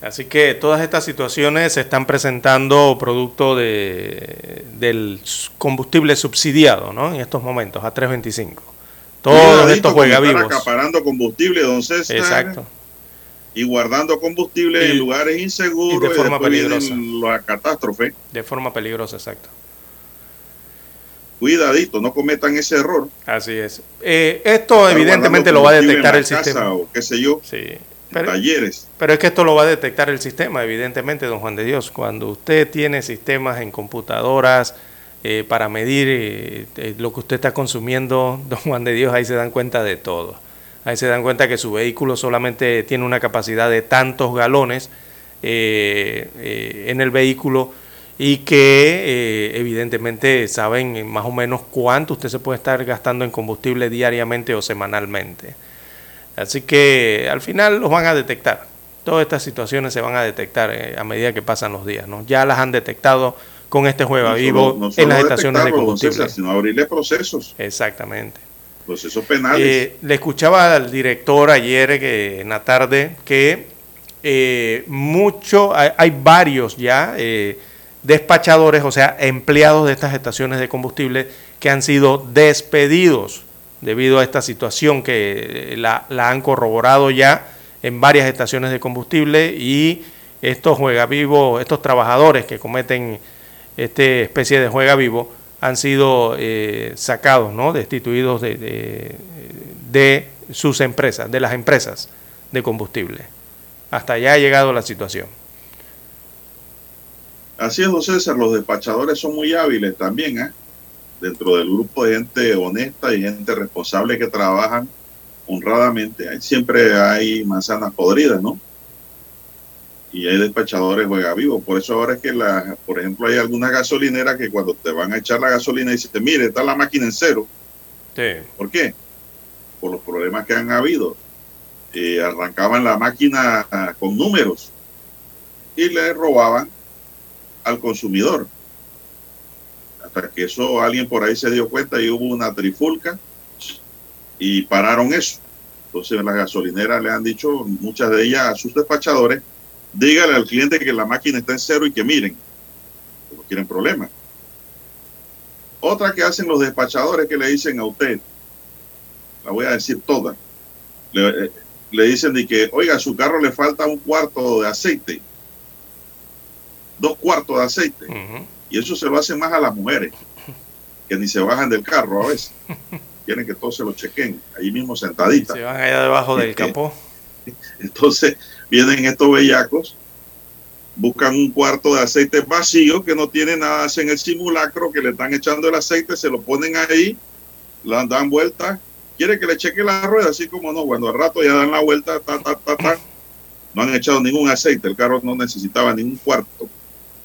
Así que todas estas situaciones se están presentando producto de, del combustible subsidiado, ¿no? En estos momentos, a 3.25. Todos estos juegavivos. acaparando combustible, César. Exacto. Y guardando combustible en lugares inseguros. Y de forma peligrosa. La catástrofe. De forma peligrosa, exacto. Cuidadito, no cometan ese error. Así es. Eh, esto evidentemente lo va a detectar el sistema. O qué sé yo. Sí pero, talleres. Pero es que esto lo va a detectar el sistema, evidentemente, don Juan de Dios. Cuando usted tiene sistemas en computadoras eh, para medir eh, eh, lo que usted está consumiendo, don Juan de Dios, ahí se dan cuenta de todo. Ahí se dan cuenta que su vehículo solamente tiene una capacidad de tantos galones en el vehículo y que evidentemente saben más o menos cuánto usted se puede estar gastando en combustible diariamente o semanalmente. Así que al final los van a detectar. Todas estas situaciones se van a detectar a medida que pasan los días. ¿no? Ya las han detectado con este juego vivo en las estaciones de combustible. sino abrirle procesos. Exactamente. Procesos penales. Eh, le escuchaba al director ayer que, en la tarde que eh, mucho, hay, hay, varios ya despachadores, o sea, empleados de estas estaciones de combustible que han sido despedidos debido a esta situación que la, han corroborado ya en varias estaciones de combustible y estos juega vivo, estos trabajadores que cometen esta especie de juega vivo han sido eh, sacados, ¿no? destituidos de, de, sus empresas, de las empresas de combustible. Hasta allá ha llegado la situación. Así es, don César, los despachadores son muy hábiles también, ¿eh? dentro del grupo de gente honesta y gente responsable que trabajan honradamente, siempre hay manzanas podridas, ¿no? Y hay despachadores juega vivo. Por eso ahora es que, la, por ejemplo, hay algunas gasolineras que cuando te van a echar la gasolina dicen, mire, está la máquina en cero. Sí. ¿Por qué? Por los problemas que han habido. Eh, arrancaban la máquina ah, con números y le robaban al consumidor. Hasta que eso alguien por ahí se dio cuenta y hubo una trifulca y pararon eso. Entonces las gasolineras le han dicho, muchas de ellas a sus despachadores, dígale al cliente que la máquina está en cero y que miren, que no quieren problemas. Otra que hacen los despachadores que le dicen a usted, la voy a decir toda, le, eh, le dicen de que, oiga, a su carro le falta un cuarto de aceite, dos cuartos de aceite, y eso se lo hacen más a las mujeres, que ni se bajan del carro a veces. Quieren que todos se lo chequen, ahí mismo sentaditas. Se van allá debajo del capó. Entonces vienen estos bellacos, buscan un cuarto de aceite vacío que no tiene nada, hacen el simulacro que le están echando el aceite, se lo ponen ahí, le dan vuelta, quiere que le cheque la rueda, así como no, cuando al rato ya dan la vuelta, ta, ta, ta, ta, no han echado ningún aceite, el carro no necesitaba ningún cuarto,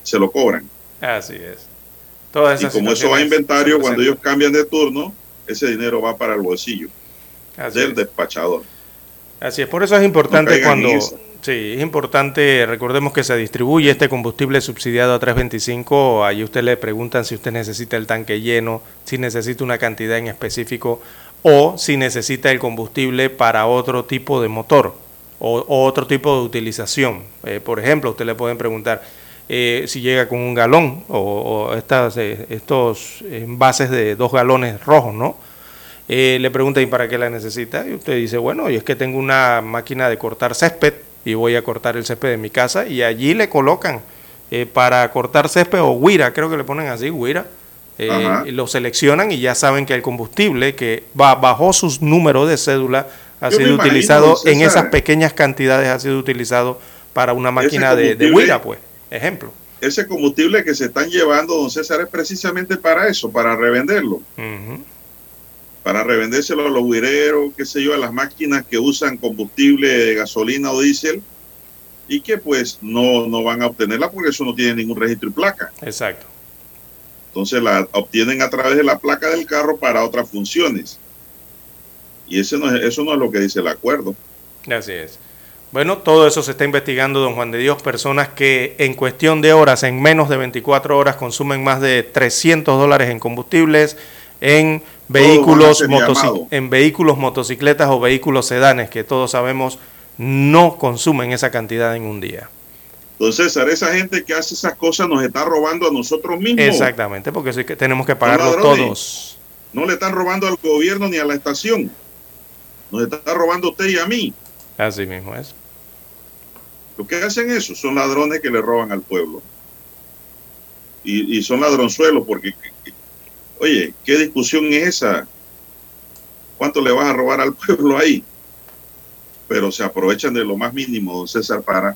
se lo cobran. Así es. Todas Y como eso va a inventario, cuando ellos cambian de turno, ese dinero va para el bolsillo Así del es. despachador. Así es, por eso es importante cuando... Sí, es importante, recordemos que se distribuye este combustible subsidiado a 325, ahí usted le preguntan si usted necesita el tanque lleno, si necesita una cantidad en específico o si necesita el combustible para otro tipo de motor o, otro tipo de utilización. Eh, por ejemplo, usted le pueden preguntar eh, si llega con un galón o, estas, eh, estos envases de dos galones rojos, ¿no? Eh, le pregunta, ¿y para qué la necesita? Y usted dice, bueno, y es que tengo una máquina de cortar césped y voy a cortar el césped de mi casa y allí le colocan eh, para cortar césped o guira, creo que le ponen así, guira. eh, lo seleccionan y ya saben que el combustible que va bajo sus números de cédula ha Yo sido imagino, utilizado en esas pequeñas cantidades, ha sido utilizado para una máquina de, de guira, pues, ejemplo. Ese combustible que se están llevando, don César, es precisamente para eso, para revenderlo. Para revendérselo a los guireros, qué sé yo, a las máquinas que usan combustible de gasolina o diésel y que pues no, no van a obtenerla porque eso no tiene ningún registro y placa. Exacto. Entonces la obtienen a través de la placa del carro para otras funciones. Y ese no es, eso no es lo que dice el acuerdo. Así es. Bueno, todo eso se está investigando, don Juan de Dios. Personas que en cuestión de horas, en menos de 24 horas, consumen más de 300 dólares en combustibles, en vehículos, en vehículos, motocicletas o vehículos sedanes, que todos sabemos no consumen esa cantidad en un día. Entonces, César, esa gente que hace esas cosas nos está robando a nosotros mismos. Exactamente, porque que tenemos que pagarlo todos. No le están robando al gobierno ni a la estación. Nos está robando usted y a mí. Así mismo es. Los que hacen eso son ladrones que le roban al pueblo. Y, y son ladronzuelos porque, que- que- oye, ¿qué discusión es esa? ¿Cuánto le vas a robar al pueblo ahí? Pero se aprovechan de lo más mínimo, don César, para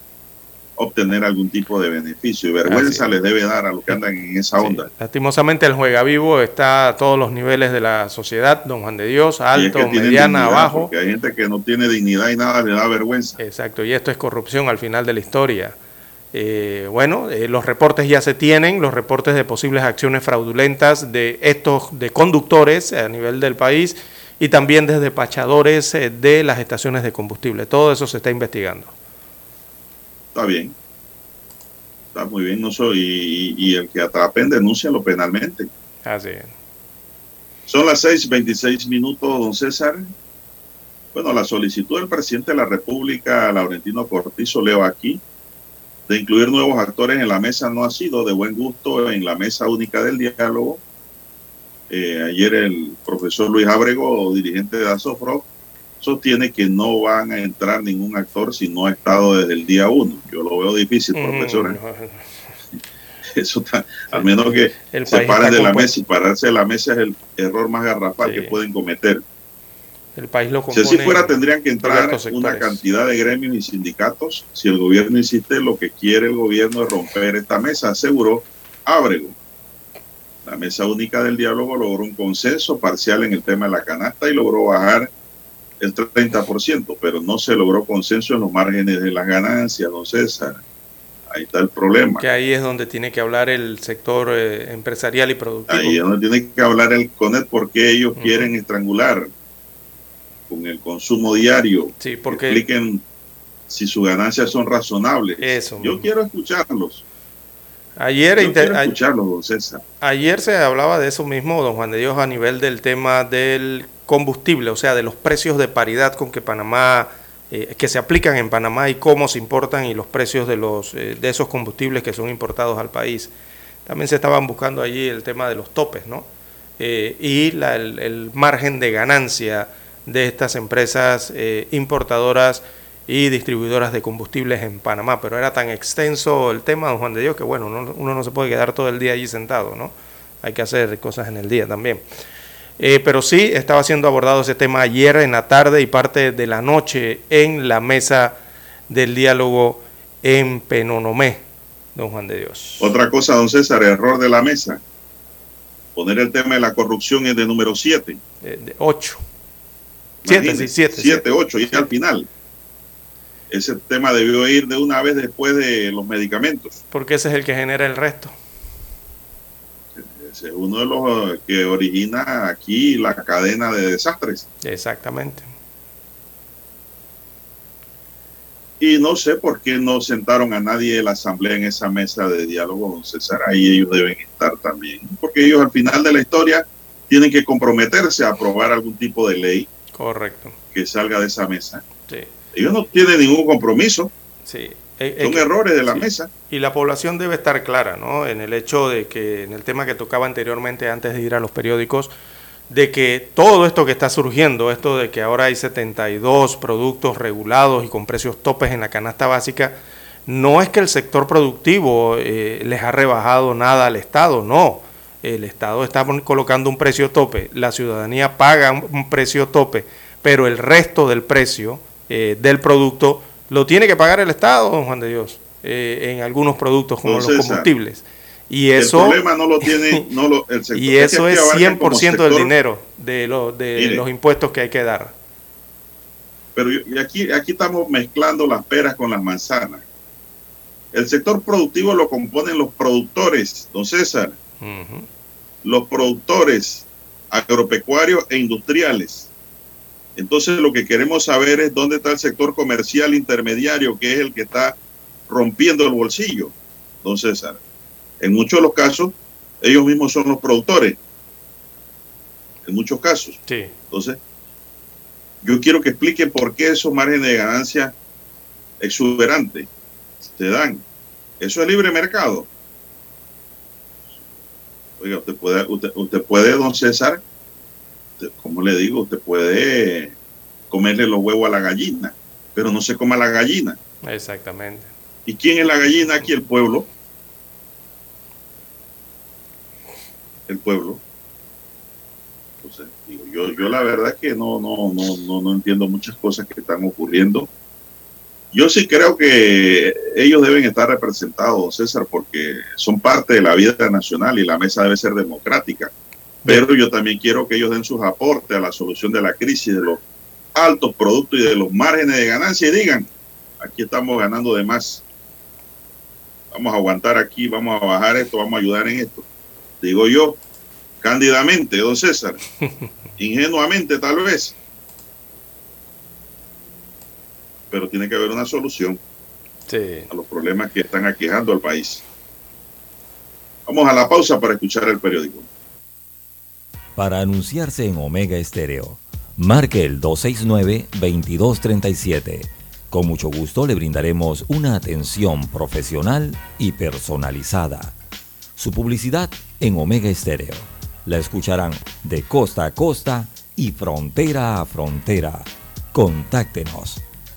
obtener algún tipo de beneficio. Y vergüenza es. les debe dar a los que andan en esa Sí, onda. Lastimosamente el juega vivo está a todos los niveles de la sociedad, don Juan de Dios, es alto, que tienen mediana, dignidad, abajo. Porque hay gente que no tiene dignidad y nada le da vergüenza. Exacto, y esto es corrupción al final de la historia. Eh, bueno, eh, los reportes ya se tienen, los reportes de posibles acciones fraudulentas de estos de conductores a nivel del país y también de despachadores eh, de las estaciones de combustible. Todo eso se está investigando. Está bien. Está muy bien. No soy, y, y el que atrapen, denúncialo penalmente. Así es. Son las 6:26 minutos, don César. Bueno, la solicitud del presidente de la República, Laurentino Cortizo, leo aquí, de incluir nuevos actores en la mesa no ha sido de buen gusto en la mesa única del diálogo. Eh, ayer el profesor Luis Ábrego, dirigente de Asofro, sostiene que no van a entrar ningún actor si no ha estado desde el día uno. Yo lo veo difícil, profesor. ¿eh? Eso está, al menos que El se paren de la mesa y pararse de la mesa es el error más garrafal Sí. que pueden cometer. El país lo Si así compone fuera, tendrían que entrar una cantidad de gremios y sindicatos. Si el gobierno insiste, lo que quiere el gobierno es romper esta mesa, aseguró Ábrego. La mesa única del diálogo logró un consenso parcial en el tema de la canasta y logró bajar el 30%, pero no se logró consenso en los márgenes de las ganancias, don César. Ahí está el problema. Que ahí es donde tiene que hablar el sector eh, empresarial y productivo. Ahí es donde tiene que hablar el CONET porque ellos quieren estrangular con el consumo diario. Sí, porque... Expliquen si sus ganancias son razonables. Eso. Yo quiero escucharlos. Ayer, Yo quiero escucharlos, don César. ayer se hablaba de eso mismo, don Juan de Dios, a nivel del tema del combustible, o sea, de los precios de paridad con que Panamá eh, que se aplican en Panamá y cómo se importan y los precios de, los, eh, de esos combustibles que son importados al país. También se estaban buscando allí el tema de los topes, ¿no? Eh, y la, el, el, margen de ganancia de estas empresas importadoras y distribuidoras de combustibles en Panamá. Pero era tan extenso el tema, don Juan de Dios, que bueno, uno, uno no se puede quedar todo el día allí sentado, ¿no? Hay que hacer cosas en el día también. Eh, pero sí estaba siendo abordado ese tema ayer en la tarde y parte de la noche en la mesa del diálogo en Penonomé, don Juan de Dios. Otra cosa, don César, error de la mesa. Poner el tema de la corrupción es de número 7. De 8. 7, sí, 7. 7, 8, y al final. Ese tema debió ir de una vez después de los medicamentos. Porque ese es el que genera el resto es uno de los que origina aquí la cadena de desastres. Exactamente. Y no sé por qué no sentaron a nadie de la Asamblea en esa mesa de diálogo, don César. Ahí ellos deben estar también. Porque ellos al final de la historia tienen que comprometerse a aprobar algún tipo de ley. Correcto. Que salga de esa mesa. Sí. Ellos no tienen ningún compromiso. Sí. Son errores de la sí. mesa. Y la población debe estar clara, ¿no? En el hecho de que, en el tema que tocaba anteriormente antes de ir a los periódicos, de que todo esto que está surgiendo, esto de que ahora hay 72 productos regulados y con precios topes en la canasta básica, no es que el sector productivo eh, les ha rebajado nada al Estado, no. El Estado está colocando un precio tope, la ciudadanía paga un, precio tope, pero el resto del precio eh, del producto lo tiene que pagar el Estado, don Juan de Dios, eh, en algunos productos como Entonces, los combustibles. Y eso, el problema no lo tiene no lo, el sector. y eso es, es 100% sector, del dinero de, lo, de mire, los impuestos que hay que dar. Pero y aquí, aquí estamos mezclando las peras con las manzanas. El sector productivo lo componen los productores, don César. Uh -huh. Los productores agropecuarios e industriales. Entonces lo que queremos saber es dónde está el sector comercial intermediario, que es el que está rompiendo el bolsillo, don César. En muchos de los casos, ellos mismos son los productores. En muchos casos. Sí. Entonces, yo quiero que expliquen por qué esos márgenes de ganancia exuberantes se dan. Eso es libre mercado. Oiga, usted puede, usted, usted puede don César, como le digo, usted puede comerle los huevos a la gallina, pero no se coma la gallina. Exactamente. ¿Y quién es la gallina aquí? El pueblo. El pueblo. Entonces, digo, yo, yo la verdad que no, no, no, no, no entiendo muchas cosas que están ocurriendo. Yo sí creo que ellos deben estar representados, César, porque son parte de la vida nacional y la mesa debe ser democrática. Pero yo también quiero que ellos den sus aportes a la solución de la crisis, de los altos productos y de los márgenes de ganancia y digan, aquí estamos ganando de más. Vamos a aguantar aquí, vamos a bajar esto, vamos a ayudar en esto. Digo yo, cándidamente, don César, ingenuamente tal vez, pero tiene que haber una solución sí. a los problemas que están aquejando al país. Vamos a la pausa para escuchar el periódico. Para anunciarse en Omega Estéreo, marque el 269-2237. Con mucho gusto le brindaremos una atención profesional y personalizada. Su publicidad en Omega Estéreo. La escucharán de costa a costa y frontera a frontera. Contáctenos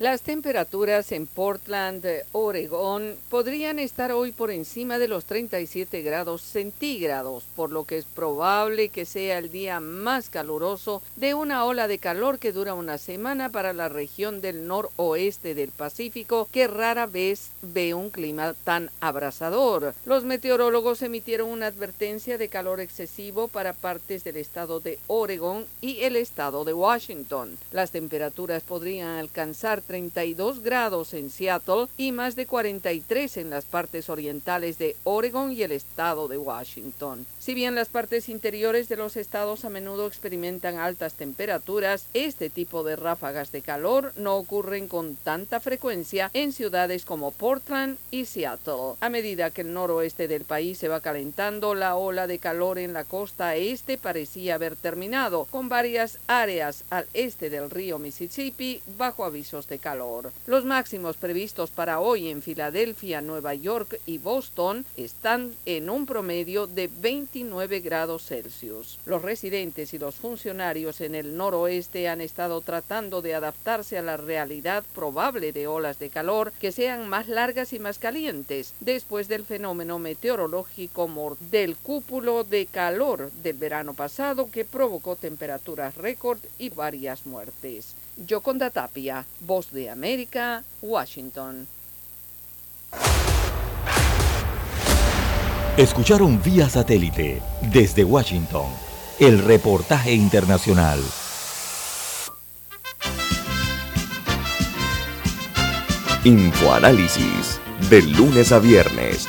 Las temperaturas en Portland, Oregón, podrían estar hoy por encima de los 37 grados centígrados, por lo que es probable que sea el día más caluroso de una ola de calor que dura una semana para la región del noroeste del Pacífico, que rara vez ve un clima tan abrasador. Los meteorólogos emitieron una advertencia de calor excesivo para partes del estado de Oregón y el estado de Washington. Las temperaturas podrían alcanzar 32 grados en Seattle y más de 43 en las partes orientales de Oregon y el estado de Washington. Si bien las partes interiores de los estados a menudo experimentan altas temperaturas, este tipo de ráfagas de calor no ocurren con tanta frecuencia en ciudades como Portland y Seattle. A medida que el noroeste del país se va calentando, la ola de calor en la costa este parecía haber terminado, con varias áreas al este del río Mississippi bajo avisos de calor. Los máximos previstos para hoy en Filadelfia, Nueva York y Boston están en un promedio de 29 grados Celsius. Los residentes y los funcionarios en el noroeste han estado tratando de adaptarse a la realidad probable de olas de calor que sean más largas y más calientes después del fenómeno meteorológico del cúpulo de calor del verano pasado que provocó temperaturas récord y varias muertes. Yoconda Tapia, Voz de América, Washington. Escucharon vía satélite desde Washington el reportaje internacional. Infoanálisis, de lunes a viernes,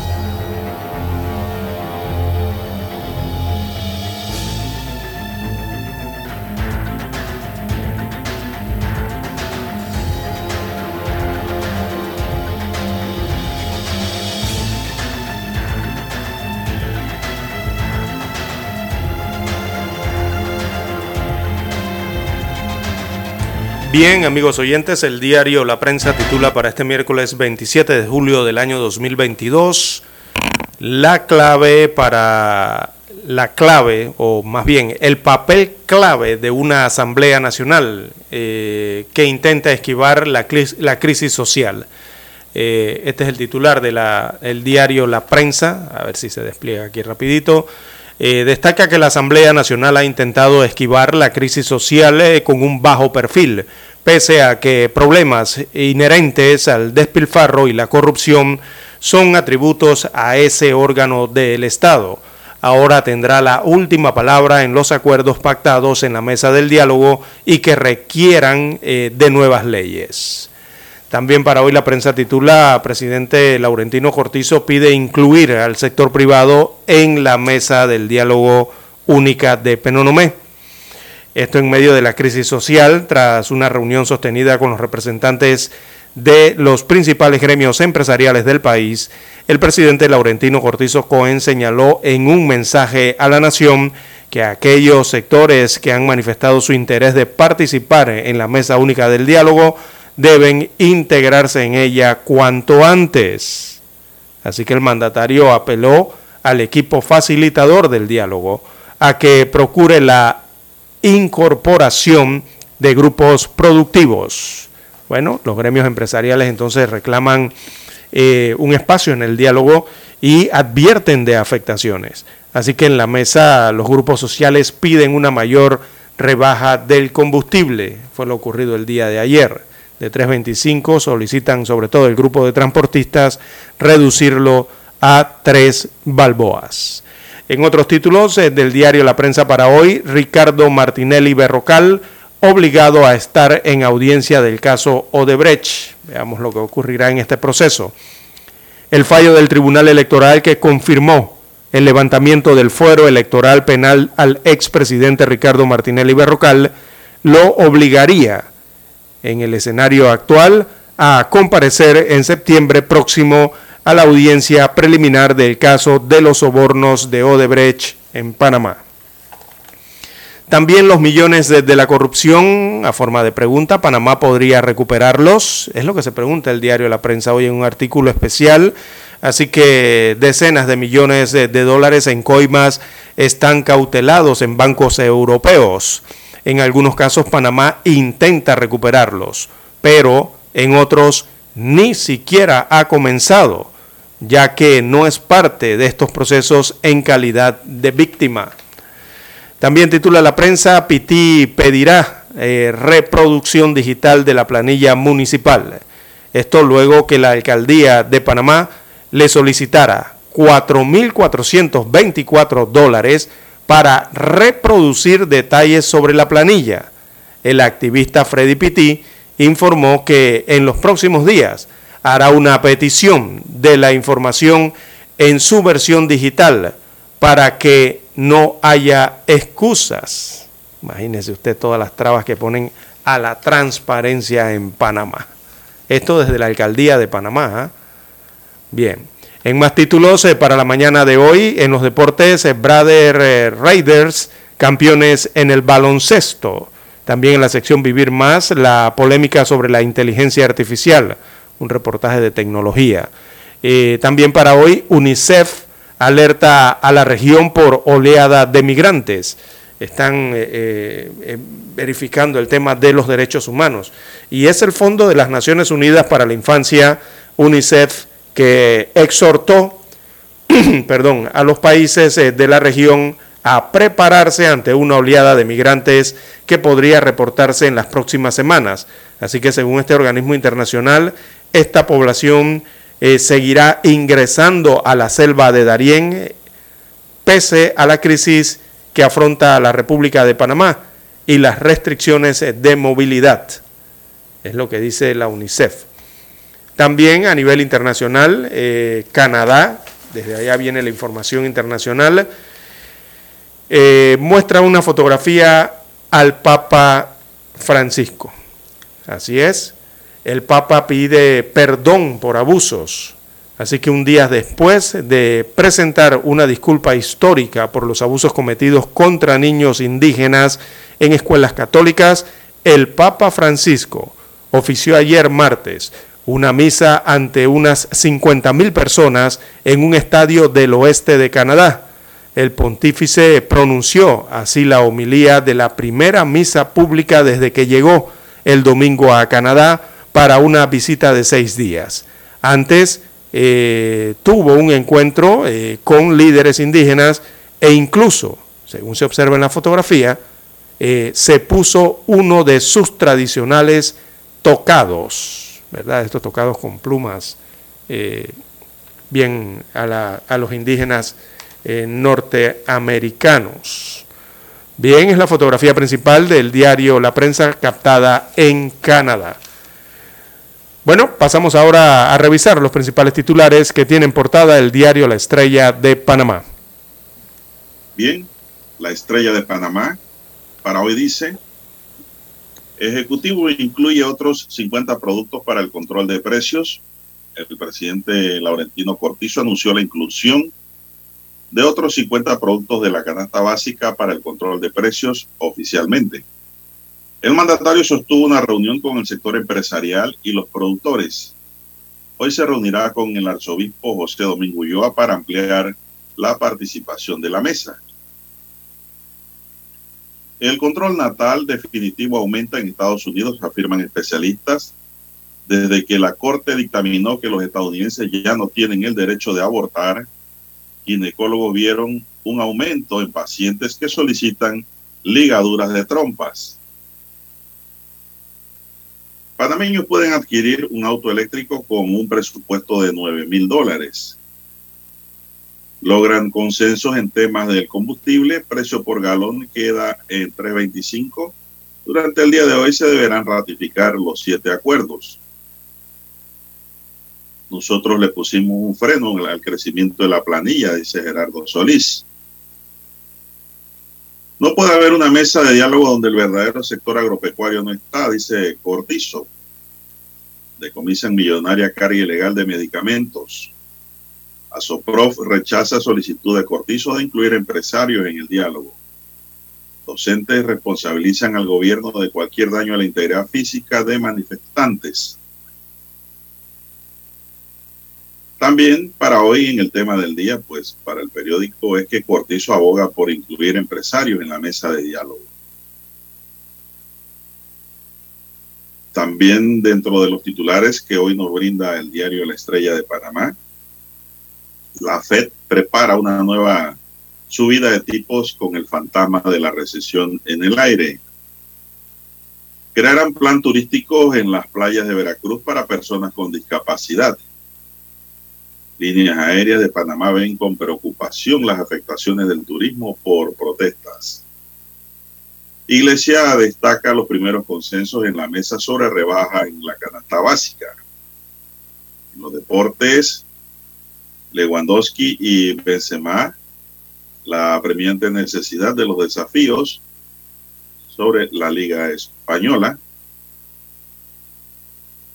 Bien, amigos oyentes, el diario La Prensa titula para este miércoles 27 de julio del año 2022 la clave para la clave, o más bien el papel clave de una Asamblea Nacional eh, que intenta esquivar la, crisis social. Eh, este es el titular del diario La Prensa, a ver si se despliega aquí rapidito. Eh, destaca que la Asamblea Nacional ha intentado esquivar la crisis social eh, con un bajo perfil, pese a que problemas inherentes al despilfarro y la corrupción son atributos a ese órgano del Estado. Ahora tendrá la última palabra en los acuerdos pactados en la mesa del diálogo y que requieran eh, de nuevas leyes. También para hoy la prensa titula, presidente Laurentino Cortizo pide incluir al sector privado en la mesa del diálogo única de Penonomé. Esto en medio de la crisis social, tras una reunión sostenida con los representantes de los principales gremios empresariales del país, el presidente Laurentino Cortizo Cohen señaló en un mensaje a la nación que aquellos sectores que han manifestado su interés de participar en la mesa única del diálogo deben integrarse en ella cuanto antes. Así que el mandatario apeló al equipo facilitador del diálogo a que procure la incorporación de grupos productivos. Bueno, los gremios empresariales entonces reclaman eh, un espacio en el diálogo y advierten de afectaciones. Así que en la mesa los grupos sociales piden una mayor rebaja del combustible. Fue lo ocurrido el día de ayer de 325 solicitan sobre todo el grupo de transportistas reducirlo a tres balboas. En otros títulos eh, del diario La Prensa para hoy, Ricardo Martinelli Berrocal, obligado a estar en audiencia del caso Odebrecht. Veamos lo que ocurrirá en este proceso. El fallo del Tribunal Electoral que confirmó el levantamiento del fuero electoral penal al expresidente Ricardo Martinelli Berrocal lo obligaría en el escenario actual a comparecer en septiembre próximo a la audiencia preliminar del caso de los sobornos de Odebrecht en Panamá. También los millones de, la corrupción, a forma de pregunta, ¿Panamá podría recuperarlos? Es lo que se pregunta el diario La Prensa hoy en un artículo especial. Así que decenas de millones de, de dólares en coimas están cautelados en bancos europeos. En algunos casos Panamá intenta recuperarlos, pero en otros ni siquiera ha comenzado, ya que no es parte de estos procesos en calidad de víctima. También titula la prensa, Pití pedirá eh, reproducción digital de la planilla municipal. Esto luego que la alcaldía de Panamá le solicitara 4.424 dólares para reproducir detalles sobre la planilla. El activista Freddy Pití informó que en los próximos días hará una petición de la información en su versión digital para que no haya excusas. Imagínese usted todas las trabas que ponen a la transparencia en Panamá. Esto desde la alcaldía de Panamá. ¿eh? Bien. En más títulos eh, para la mañana de hoy, en los deportes, eh, Brother eh, Raiders, campeones en el baloncesto. También en la sección Vivir Más, la polémica sobre la inteligencia artificial, un reportaje de tecnología. También para hoy, UNICEF alerta a la región por oleada de migrantes. Están verificando el tema de los derechos humanos. Y es el Fondo de las Naciones Unidas para la Infancia, UNICEF, que exhortó perdón, a los países eh, de la región a prepararse ante una oleada de migrantes que podría reportarse en las próximas semanas. Así que según este organismo internacional, esta población eh, seguirá ingresando a la selva de Darién pese a la crisis que afronta la República de Panamá y las restricciones de movilidad. Es lo que dice la UNICEF. También a nivel internacional, eh, Canadá, desde allá viene la información internacional, eh, muestra una fotografía al Papa Francisco. Así es, el Papa pide perdón por abusos. Así que un día después de presentar una disculpa histórica por los abusos cometidos contra niños indígenas en escuelas católicas, el Papa Francisco ofició ayer martes una misa ante unas 50 mil personas en un estadio del oeste de Canadá. El pontífice pronunció así la homilía de la primera misa pública desde que llegó el domingo a Canadá para una visita de seis días. Antes eh, tuvo un encuentro eh, con líderes indígenas e incluso, según se observa en la fotografía, eh, se puso uno de sus tradicionales tocados, ¿verdad? Estos tocados con plumas, eh, bien a, los indígenas eh, norteamericanos. Bien, es la fotografía principal del diario La Prensa captada en Canadá. Bueno, pasamos ahora a revisar los principales titulares que tienen portada el diario La Estrella de Panamá. Bien, La Estrella de Panamá para hoy dice, Ejecutivo incluye otros 50 productos para el control de precios. El presidente Laurentino Cortizo anunció la inclusión de otros 50 productos de la canasta básica para el control de precios oficialmente. El mandatario sostuvo una reunión con el sector empresarial y los productores. Hoy se reunirá con el arzobispo José Domingo Ulloa para ampliar la participación de la mesa. El control natal definitivo aumenta en Estados Unidos, afirman especialistas, desde que la Corte dictaminó que los estadounidenses ya no tienen el derecho de abortar. Ginecólogos vieron un aumento en pacientes que solicitan ligaduras de trompas. Panameños pueden adquirir un auto eléctrico con un presupuesto de 9 mil dólares. Logran consensos en temas del combustible, precio por galón queda en 3.25. Durante el día de hoy se deberán ratificar los siete acuerdos. Nosotros le pusimos un freno al crecimiento de la planilla, dice Gerardo Solís. No puede haber una mesa de diálogo donde el verdadero sector agropecuario no está, dice Cortizo. Decomisan millonaria carga ilegal de medicamentos. Asoprof rechaza solicitud de Cortizo de incluir empresarios en el diálogo. Docentes responsabilizan al gobierno de cualquier daño a la integridad física de manifestantes. También para hoy en el tema del día, pues para el periódico es que Cortizo aboga por incluir empresarios en la mesa de diálogo. También dentro de los titulares que hoy nos brinda el diario La Estrella de Panamá, la Fed prepara una nueva subida de tipos con el fantasma de la recesión en el aire. Crearán plan turístico en las playas de Veracruz para personas con discapacidad. Líneas aéreas de Panamá ven con preocupación las afectaciones del turismo por protestas. Iglesia destaca los primeros consensos en la mesa sobre rebaja en la canasta básica. En los deportes, Lewandowski y Benzema, la apremiante necesidad de los desafíos sobre la Liga Española.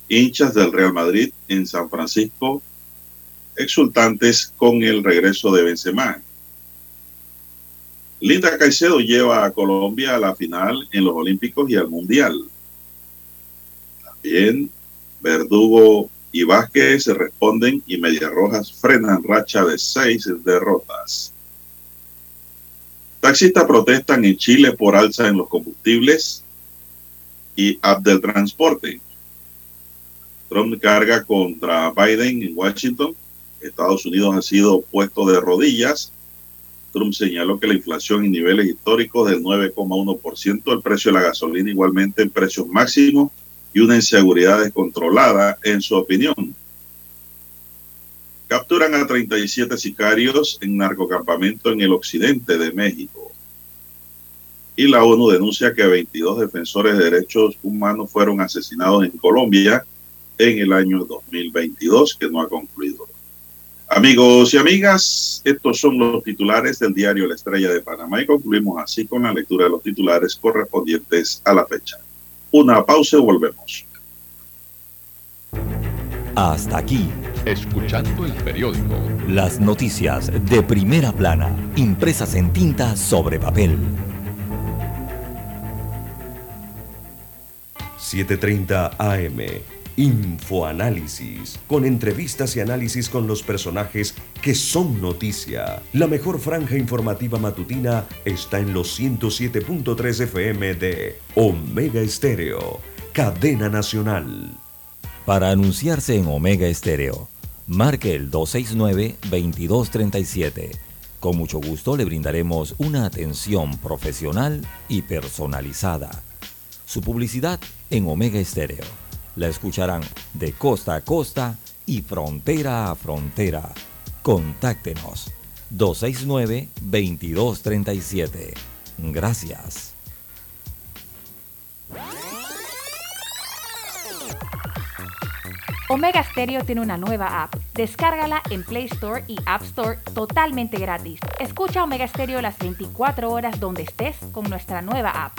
Hinchas del Real Madrid en San Francisco exultantes con el regreso de Benzema. Linda Caicedo lleva a Colombia a la final en los Olímpicos y al Mundial. También Verdugo y Vázquez se responden y Medias Rojas frenan racha de seis derrotas. Taxistas protestan en Chile por alza en los combustibles y app transporte. Trump carga contra Biden en Washington. Estados Unidos ha sido puesto de rodillas. Trump señaló que la inflación en niveles históricos del 9,1%, el precio de la gasolina igualmente en precios máximos y una inseguridad descontrolada, en su opinión. Capturan a 37 sicarios en narcocampamento en el occidente de México. Y la ONU denuncia que 22 defensores de derechos humanos fueron asesinados en Colombia en el año 2022, que no ha concluido. Amigos y amigas, estos son los titulares del diario La Estrella de Panamá y concluimos así con la lectura de los titulares correspondientes a la fecha. Una pausa y volvemos. Hasta aquí. Escuchando el periódico. Las noticias de primera plana, impresas en tinta sobre papel. 7:30 AM. Infoanálisis, con entrevistas y análisis con los personajes que son noticia. La mejor franja informativa matutina está en los 107.3 FM de Omega Estéreo, cadena nacional. Para anunciarse en Omega Estéreo, marque el 269-2237. Con mucho gusto le brindaremos una atención profesional y personalizada. Su publicidad en Omega Estéreo la escucharán de costa a costa y frontera a frontera. Contáctenos 269-2237. Gracias. Omega Stereo tiene una nueva app. Descárgala en Play Store y App Store totalmente gratis. Escucha Omega Stereo las 24 horas donde estés con nuestra nueva app.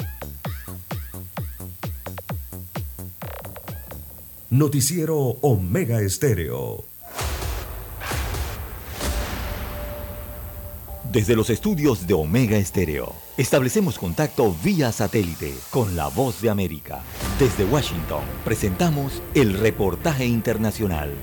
Noticiero Omega Estéreo. Desde los estudios de Omega Estéreo, establecemos contacto vía satélite con la voz de América. Desde Washington, presentamos el reportaje internacional.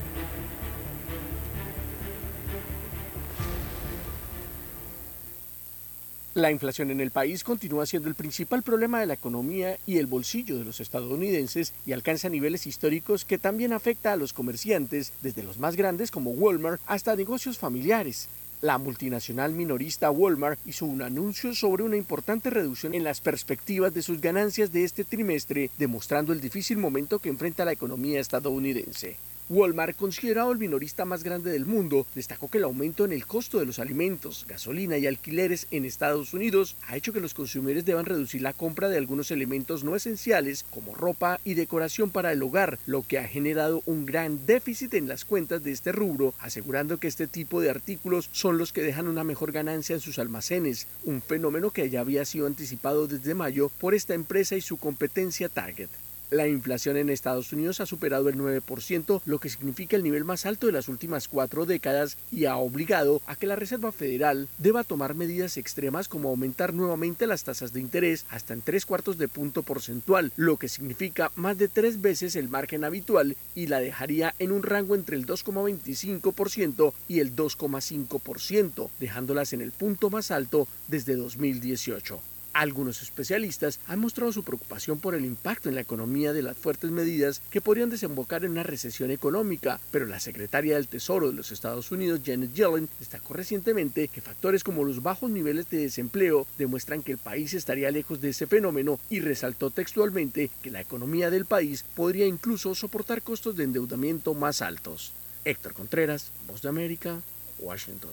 La inflación en el país continúa siendo el principal problema de la economía y el bolsillo de los estadounidenses y alcanza niveles históricos que también afecta a los comerciantes, desde los más grandes como Walmart hasta negocios familiares. La multinacional minorista Walmart hizo un anuncio sobre una importante reducción en las perspectivas de sus ganancias de este trimestre, demostrando el difícil momento que enfrenta la economía estadounidense. Walmart, considerado el minorista más grande del mundo, destacó que el aumento en el costo de los alimentos, gasolina y alquileres en Estados Unidos ha hecho que los consumidores deban reducir la compra de algunos elementos no esenciales como ropa y decoración para el hogar, lo que ha generado un gran déficit en las cuentas de este rubro, asegurando que este tipo de artículos son los que dejan una mejor ganancia en sus almacenes, un fenómeno que ya había sido anticipado desde mayo por esta empresa y su competencia Target. La inflación en Estados Unidos ha superado el 9%, lo que significa el nivel más alto de las últimas cuatro décadas y ha obligado a que la Reserva Federal deba tomar medidas extremas como aumentar nuevamente las tasas de interés hasta en tres cuartos de punto porcentual, lo que significa más de tres veces el margen habitual y la dejaría en un rango entre el 2,25% y el 2,5%, dejándolas en el punto más alto desde 2018. Algunos especialistas han mostrado su preocupación por el impacto en la economía de las fuertes medidas que podrían desembocar en una recesión económica, pero la secretaria del Tesoro de los Estados Unidos, Janet Yellen, destacó recientemente que factores como los bajos niveles de desempleo demuestran que el país estaría lejos de ese fenómeno y resaltó textualmente que la economía del país podría incluso soportar costos de endeudamiento más altos. Héctor Contreras, Voz de América, Washington.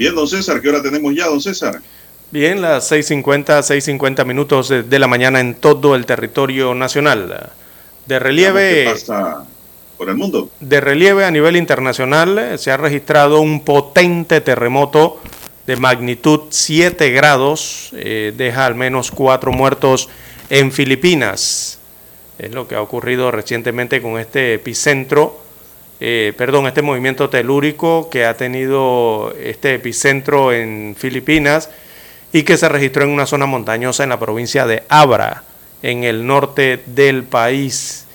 Bien, don César, ¿qué hora tenemos ya, don César? Bien, las 6.50, 6.50 minutos de, la mañana en todo el territorio nacional. De relieve... ¿Qué pasa por el mundo? De relieve a nivel internacional eh, se ha registrado un potente terremoto de magnitud 7 grados, eh, deja al menos 4 muertos en Filipinas. Es lo que ha ocurrido recientemente con este epicentro eh, perdón, este movimiento telúrico que ha tenido este epicentro en Filipinas y que se registró en una zona montañosa en la provincia de Abra, en el norte del país.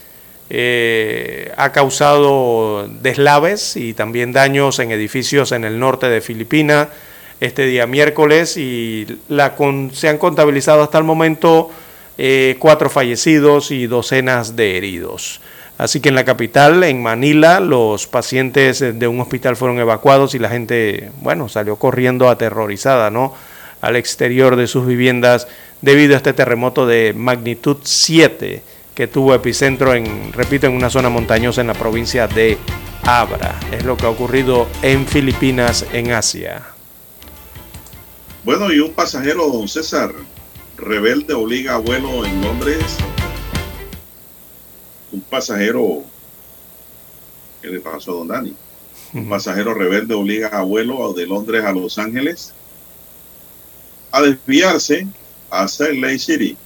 Eh, ha causado deslaves y también daños en edificios en el norte de Filipinas este día miércoles y se han contabilizado hasta el momento eh, cuatro fallecidos y docenas de heridos. Así que en la capital, en Manila, los pacientes de un hospital fueron evacuados y la gente, bueno, salió corriendo aterrorizada, ¿no? Al exterior de sus viviendas debido a este terremoto de magnitud 7 que tuvo epicentro en, repito, en una zona montañosa en la provincia de Abra. Es lo que ha ocurrido en Filipinas, en Asia. Bueno, y un pasajero, don César, rebelde obliga a vuelo en Londres un pasajero, ¿qué le pasó a don Dani? Un pasajero rebelde obliga a vuelo de Londres a Los Ángeles a desviarse a Salt Lake City.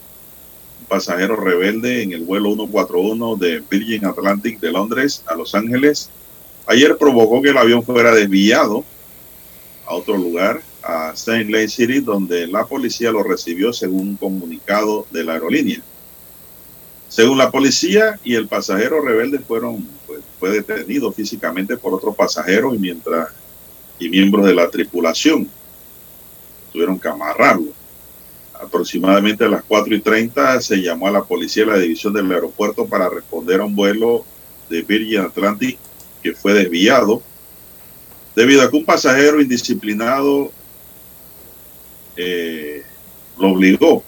Un pasajero rebelde en el vuelo 141 de Virgin Atlantic de Londres a Los Ángeles ayer provocó que el avión fuera desviado a otro lugar, a St. Lake City, donde la policía lo recibió según un comunicado de la aerolínea. Según la policía y el pasajero rebelde fueron, pues, fue detenido físicamente por otro pasajero y mientras y miembros de la tripulación. Tuvieron que amarrarlo. Aproximadamente a las 4 y 30 se llamó a la policía de la división del aeropuerto para responder a un vuelo de Virgin Atlantic que fue desviado debido a que un pasajero indisciplinado eh, lo obligó.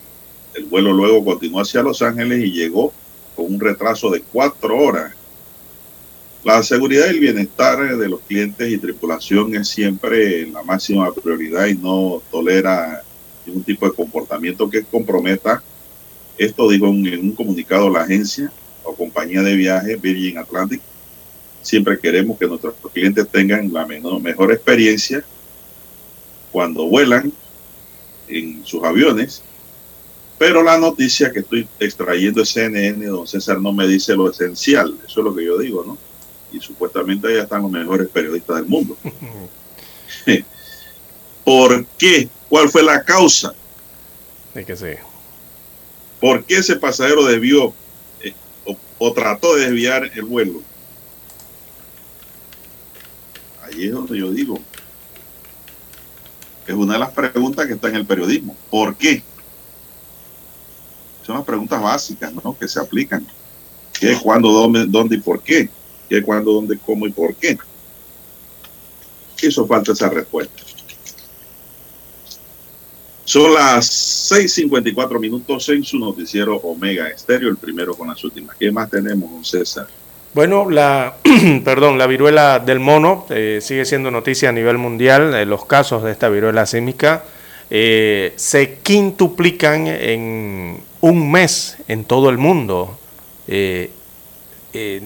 El vuelo luego continuó hacia Los Ángeles y llegó con un retraso de cuatro horas. La seguridad y el bienestar de los clientes y tripulación es siempre la máxima prioridad y no tolera ningún tipo de comportamiento que comprometa. Esto dijo en un comunicado la agencia o compañía de viaje Virgin Atlantic. Siempre queremos que nuestros clientes tengan la mejor experiencia cuando vuelan en sus aviones. Pero la noticia que estoy extrayendo de CNN, don César, no me dice lo esencial. Eso es lo que yo digo, ¿no? Y supuestamente allá están los mejores periodistas del mundo. ¿Por qué? ¿Cuál fue la causa? De que sí. ¿Por qué ese pasajero debió eh, o, o, trató de desviar el vuelo? Ahí es donde yo digo, es una de las preguntas que está en el periodismo. ¿Por qué? Son las preguntas básicas, ¿no? Que se aplican. ¿Qué, cuándo, dónde, dónde y por qué? ¿Qué, cuándo, dónde, cómo y por qué? Eso falta esa respuesta. Son las 6:54 minutos en su noticiero Omega Estéreo, el primero con las últimas. ¿Qué más tenemos, don César? Bueno, la, perdón, la viruela del mono eh, sigue siendo noticia a nivel mundial. Eh, los casos de esta viruela símica eh, se quintuplican en un mes en todo el mundo.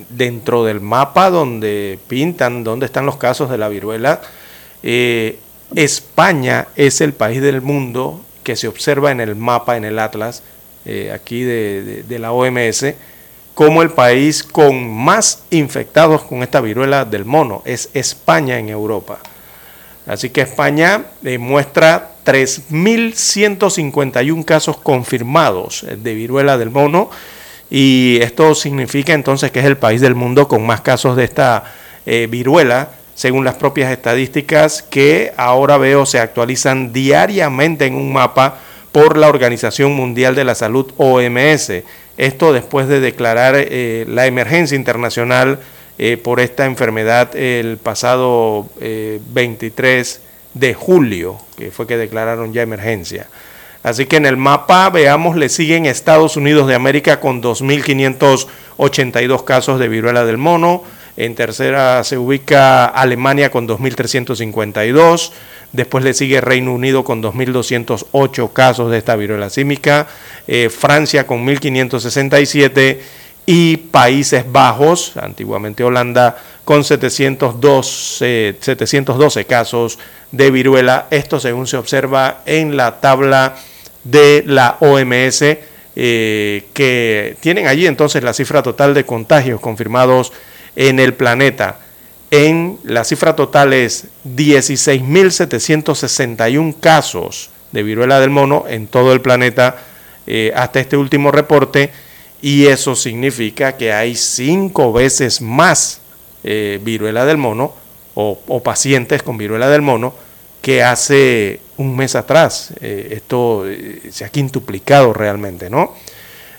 dentro del mapa donde pintan dónde están los casos de la viruela, España es el país del mundo que se observa en el mapa, en el Atlas, aquí de, de la OMS como el país con más infectados con esta viruela del mono. Es España en Europa. Así que España muestra 3.151 casos confirmados de viruela del mono y esto significa entonces que es el país del mundo con más casos de esta eh, viruela, según las propias estadísticas que ahora veo se actualizan diariamente en un mapa por la Organización Mundial de la Salud OMS. Esto después de declarar eh, la emergencia internacional eh, por esta enfermedad el pasado 23 eh, de julio, que fue que declararon ya emergencia. Así que en el mapa, veamos, le siguen Estados Unidos de América con 2.582 casos de viruela del mono. En tercera se ubica Alemania con 2.352. Después le sigue Reino Unido con 2.208 casos de esta viruela símica, eh, Francia con 1.567 y Países Bajos, antiguamente Holanda, con 712, 712 casos de viruela. Esto según se observa en la tabla de la OMS, eh, que tienen allí entonces la cifra total de contagios confirmados en el planeta en la cifra total es 16.761 casos de viruela del mono en todo el planeta eh, hasta este último reporte y eso significa que hay cinco veces más eh, viruela del mono o, pacientes con viruela del mono que hace un mes atrás. Eh, esto se ha quintuplicado realmente, ¿no?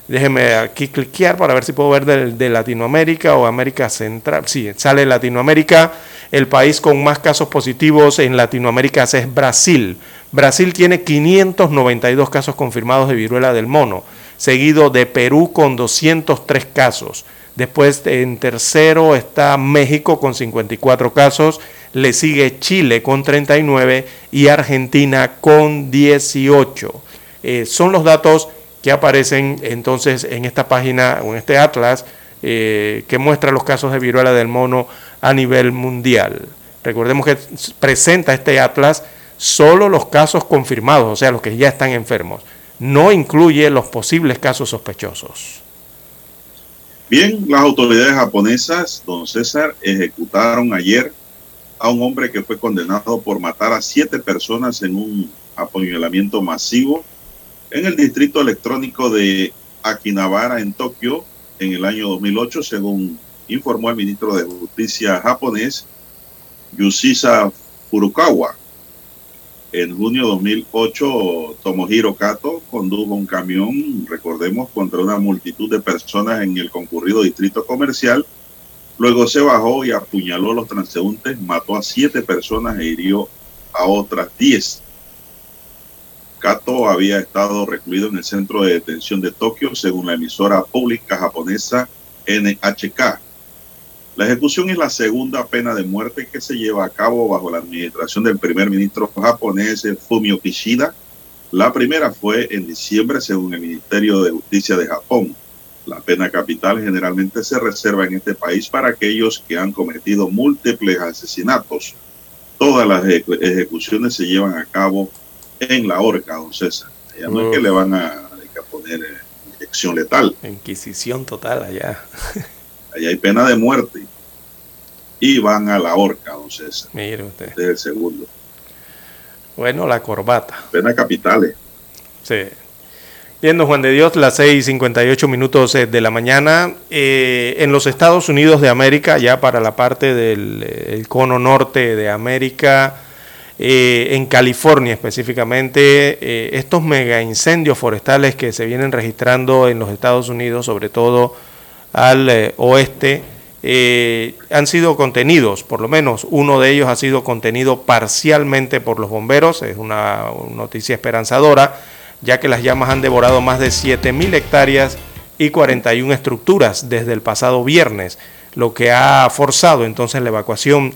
Déjeme aquí cliquear para ver si puedo ver de, Latinoamérica o América Central. Sí, sale Latinoamérica. El país con más casos positivos en Latinoamérica es Brasil. Brasil tiene 592 casos confirmados de viruela del mono, seguido de Perú con 203 casos. Después en tercero está México con 54 casos, le sigue Chile con 39 y Argentina con 18. Eh, son los datos que aparecen entonces en esta página o en este atlas eh, que muestra los casos de viruela del mono a nivel mundial. Recordemos que presenta este atlas solo los casos confirmados, o sea, los que ya están enfermos. No incluye los posibles casos sospechosos. Bien, las autoridades japonesas, don César, ejecutaron ayer a un hombre que fue condenado por matar a siete personas en un apuñalamiento masivo en el distrito electrónico de Akinabara en Tokio en el año 2008, según informó el ministro de Justicia japonés, Yushisa Furukawa. En junio de 2008, Tomohiro Kato condujo un camión, recordemos, contra una multitud de personas en el concurrido distrito comercial. Luego se bajó y apuñaló a los transeúntes, mató a siete personas e hirió a otras diez. Kato había estado recluido en el centro de detención de Tokio, según la emisora pública japonesa NHK. La ejecución es la segunda pena de muerte que se lleva a cabo bajo la administración del primer ministro japonés Fumio Kishida. La primera fue en diciembre, según el Ministerio de Justicia de Japón. La pena capital generalmente se reserva en este país para aquellos que han cometido múltiples asesinatos. Todas las ejecuciones se llevan a cabo en la horca, don César. Ya no es que le van a, a poner eh, inyección letal. Inquisición total allá. Allá hay pena de muerte. Y van a la horca, don César. Mire usted. Este es el segundo. Bueno, la corbata. Pena capitales. Sí. Viendo Juan de Dios, las 6:58 minutos eh, de la mañana. Eh, en los Estados Unidos de América, ya para la parte del eh, cono norte de América, eh, en California específicamente, eh, estos mega incendios forestales que se vienen registrando en los Estados Unidos, sobre todo al eh, oeste, han sido contenidos, por lo menos uno de ellos ha sido contenido parcialmente por los bomberos, es una noticia esperanzadora, ya que las llamas han devorado más de 7.000 hectáreas y 41 estructuras desde el pasado viernes, lo que ha forzado entonces la evacuación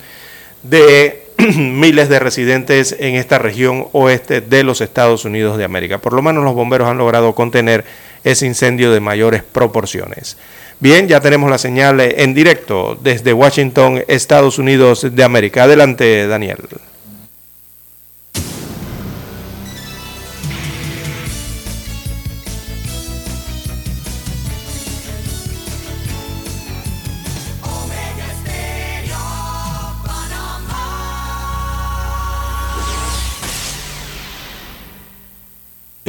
de miles de residentes en esta región oeste de los Estados Unidos de América. Por lo menos los bomberos han logrado contener ese incendio de mayores proporciones. Bien, ya tenemos la señal en directo desde Washington, Estados Unidos de América. Adelante, Daniel.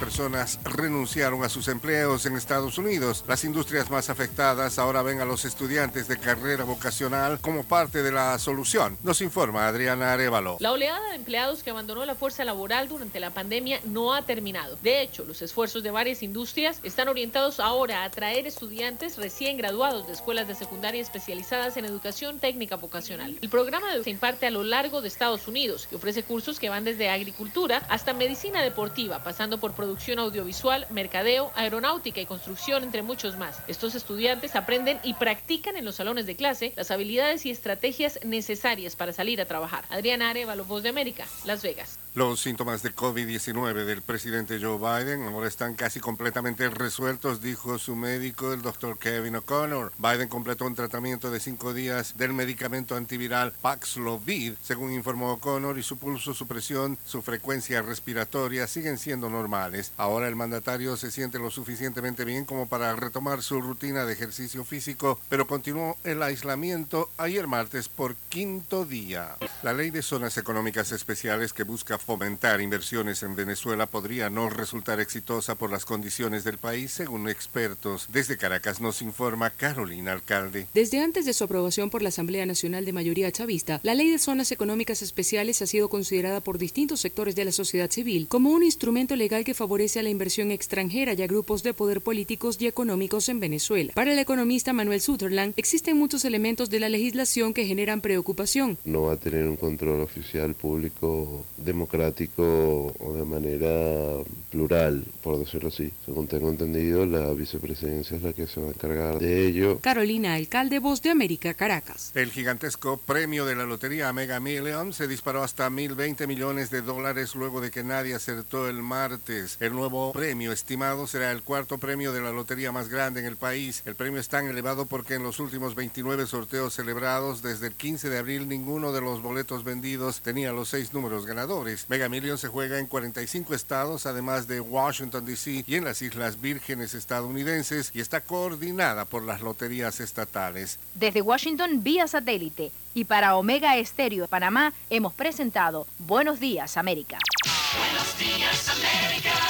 Personas renunciaron a sus empleos en Estados Unidos. Las industrias más afectadas ahora ven a los estudiantes de carrera vocacional como parte de la solución. Nos informa Adriana Arevalo. La oleada de empleados que abandonó la fuerza laboral durante la pandemia no ha terminado. De hecho, los esfuerzos de varias industrias están orientados ahora a atraer estudiantes recién graduados de escuelas de secundaria especializadas en educación técnica vocacional. El programa se imparte a lo largo de Estados Unidos y ofrece cursos que van desde agricultura hasta medicina deportiva, pasando por producción audiovisual, mercadeo, aeronáutica y construcción, entre muchos más. Estos estudiantes aprenden y practican en los salones de clase las habilidades y estrategias necesarias para salir a trabajar. Adriana Arevalo, Voz de América, Las Vegas. Los síntomas de COVID-19 del presidente Joe Biden ahora están casi completamente resueltos, dijo su médico, el doctor Kevin O'Connor. Biden completó un tratamiento de cinco días del medicamento antiviral Paxlovid, según informó O'Connor, y su pulso, su presión, su frecuencia respiratoria siguen siendo normales. Ahora el mandatario se siente lo suficientemente bien como para retomar su rutina de ejercicio físico, pero continuó el aislamiento ayer martes por quinto día. La ley de zonas económicas especiales que busca fomentar inversiones en Venezuela podría no resultar exitosa por las condiciones del país, según expertos. Desde Caracas nos informa Carolina Alcalde. Desde antes de su aprobación por la Asamblea Nacional de Mayoría Chavista, la Ley de Zonas Económicas Especiales ha sido considerada por distintos sectores de la sociedad civil como un instrumento legal que favorece a la inversión extranjera y a grupos de poder políticos y económicos en Venezuela. Para el economista Manuel Sutherland, existen muchos elementos de la legislación que generan preocupación. No va a tener un control oficial público democrático democrático o de manera plural, por decirlo así. Según tengo entendido, la vicepresidencia es la que se va a encargar de ello. Carolina Alcalde, Voz de América, Caracas. El gigantesco premio de la lotería Mega Million se disparó hasta 1.020 millones de dólares luego de que nadie acertó el martes. El nuevo premio estimado será el cuarto premio de la lotería más grande en el país. El premio es tan elevado porque en los últimos 29 sorteos celebrados desde el 15 de abril ninguno de los boletos vendidos tenía los seis números ganadores. Mega Million se juega en 45 estados, además de Washington, D.C. y en las Islas Vírgenes estadounidenses y está coordinada por las loterías estatales. Desde Washington vía satélite y para Omega Estéreo de Panamá hemos presentado Buenos Días América. Buenos días, América.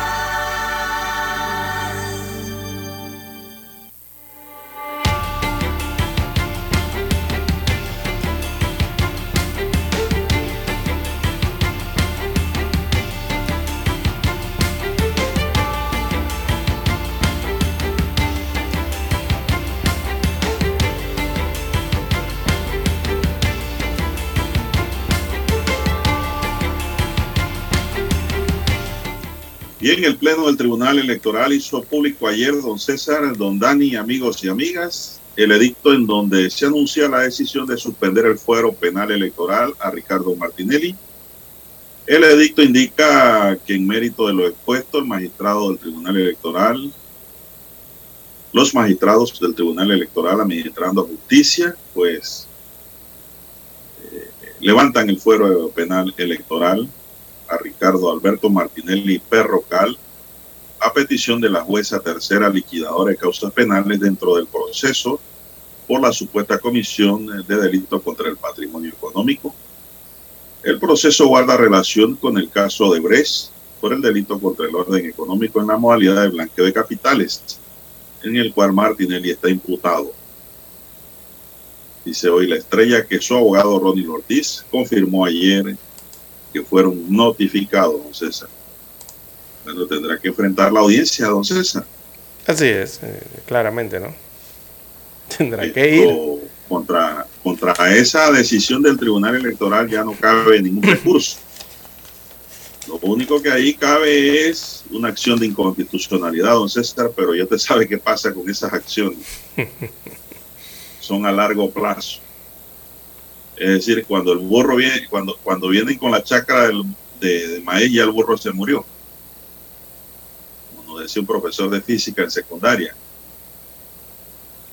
Y en el Pleno del Tribunal Electoral hizo público ayer, don César, don Dani, amigos y amigas, el edicto en donde se anuncia la decisión de suspender el fuero penal electoral a Ricardo Martinelli. El edicto indica que en mérito de lo expuesto, el magistrado del Tribunal Electoral, los magistrados del Tribunal Electoral administrando justicia, pues eh, levantan el fuero penal electoral a Ricardo Alberto Martinelli Perrocal a petición de la jueza tercera liquidadora de causas penales dentro del proceso por la supuesta comisión de delito contra el patrimonio económico. El proceso guarda relación con el caso de Bres por el delito contra el orden económico en la modalidad de blanqueo de capitales, en el cual Martinelli está imputado. Dice hoy la estrella que su abogado Ronnie Ortiz confirmó ayer que fueron notificados, don César. Bueno, tendrá que enfrentar la audiencia, don César. Así es, eh, claramente, ¿no? Tendrá que ir. Contra, contra esa decisión del Tribunal Electoral ya no cabe ningún recurso. Lo único que ahí cabe es una acción de inconstitucionalidad, don César, pero ya usted sabe qué pasa con esas acciones. Son a largo plazo. Es decir, cuando el burro viene, cuando, cuando vienen con la chacra de, de maíz, ya el burro se murió. Como nos decía un profesor de física en secundaria.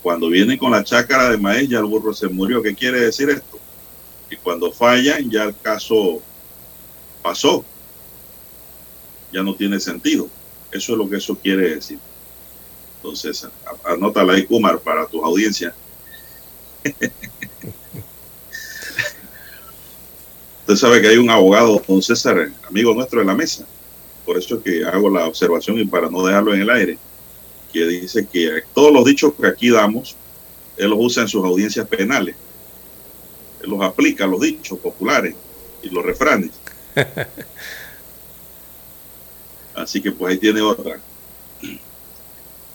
Cuando vienen con la chácara de maíz, el burro se murió. ¿Qué quiere decir esto? Que cuando fallan, ya el caso pasó. Ya no tiene sentido. Eso es lo que eso quiere decir. Entonces, anótala ahí, Kumar, para tus audiencias. Usted sabe que hay un abogado, don César, amigo nuestro de la mesa. Por eso es que hago la observación y para no dejarlo en el aire, que dice que todos los dichos que aquí damos, él los usa en sus audiencias penales. Él los aplica, los dichos populares y los refranes. Así que pues ahí tiene otra.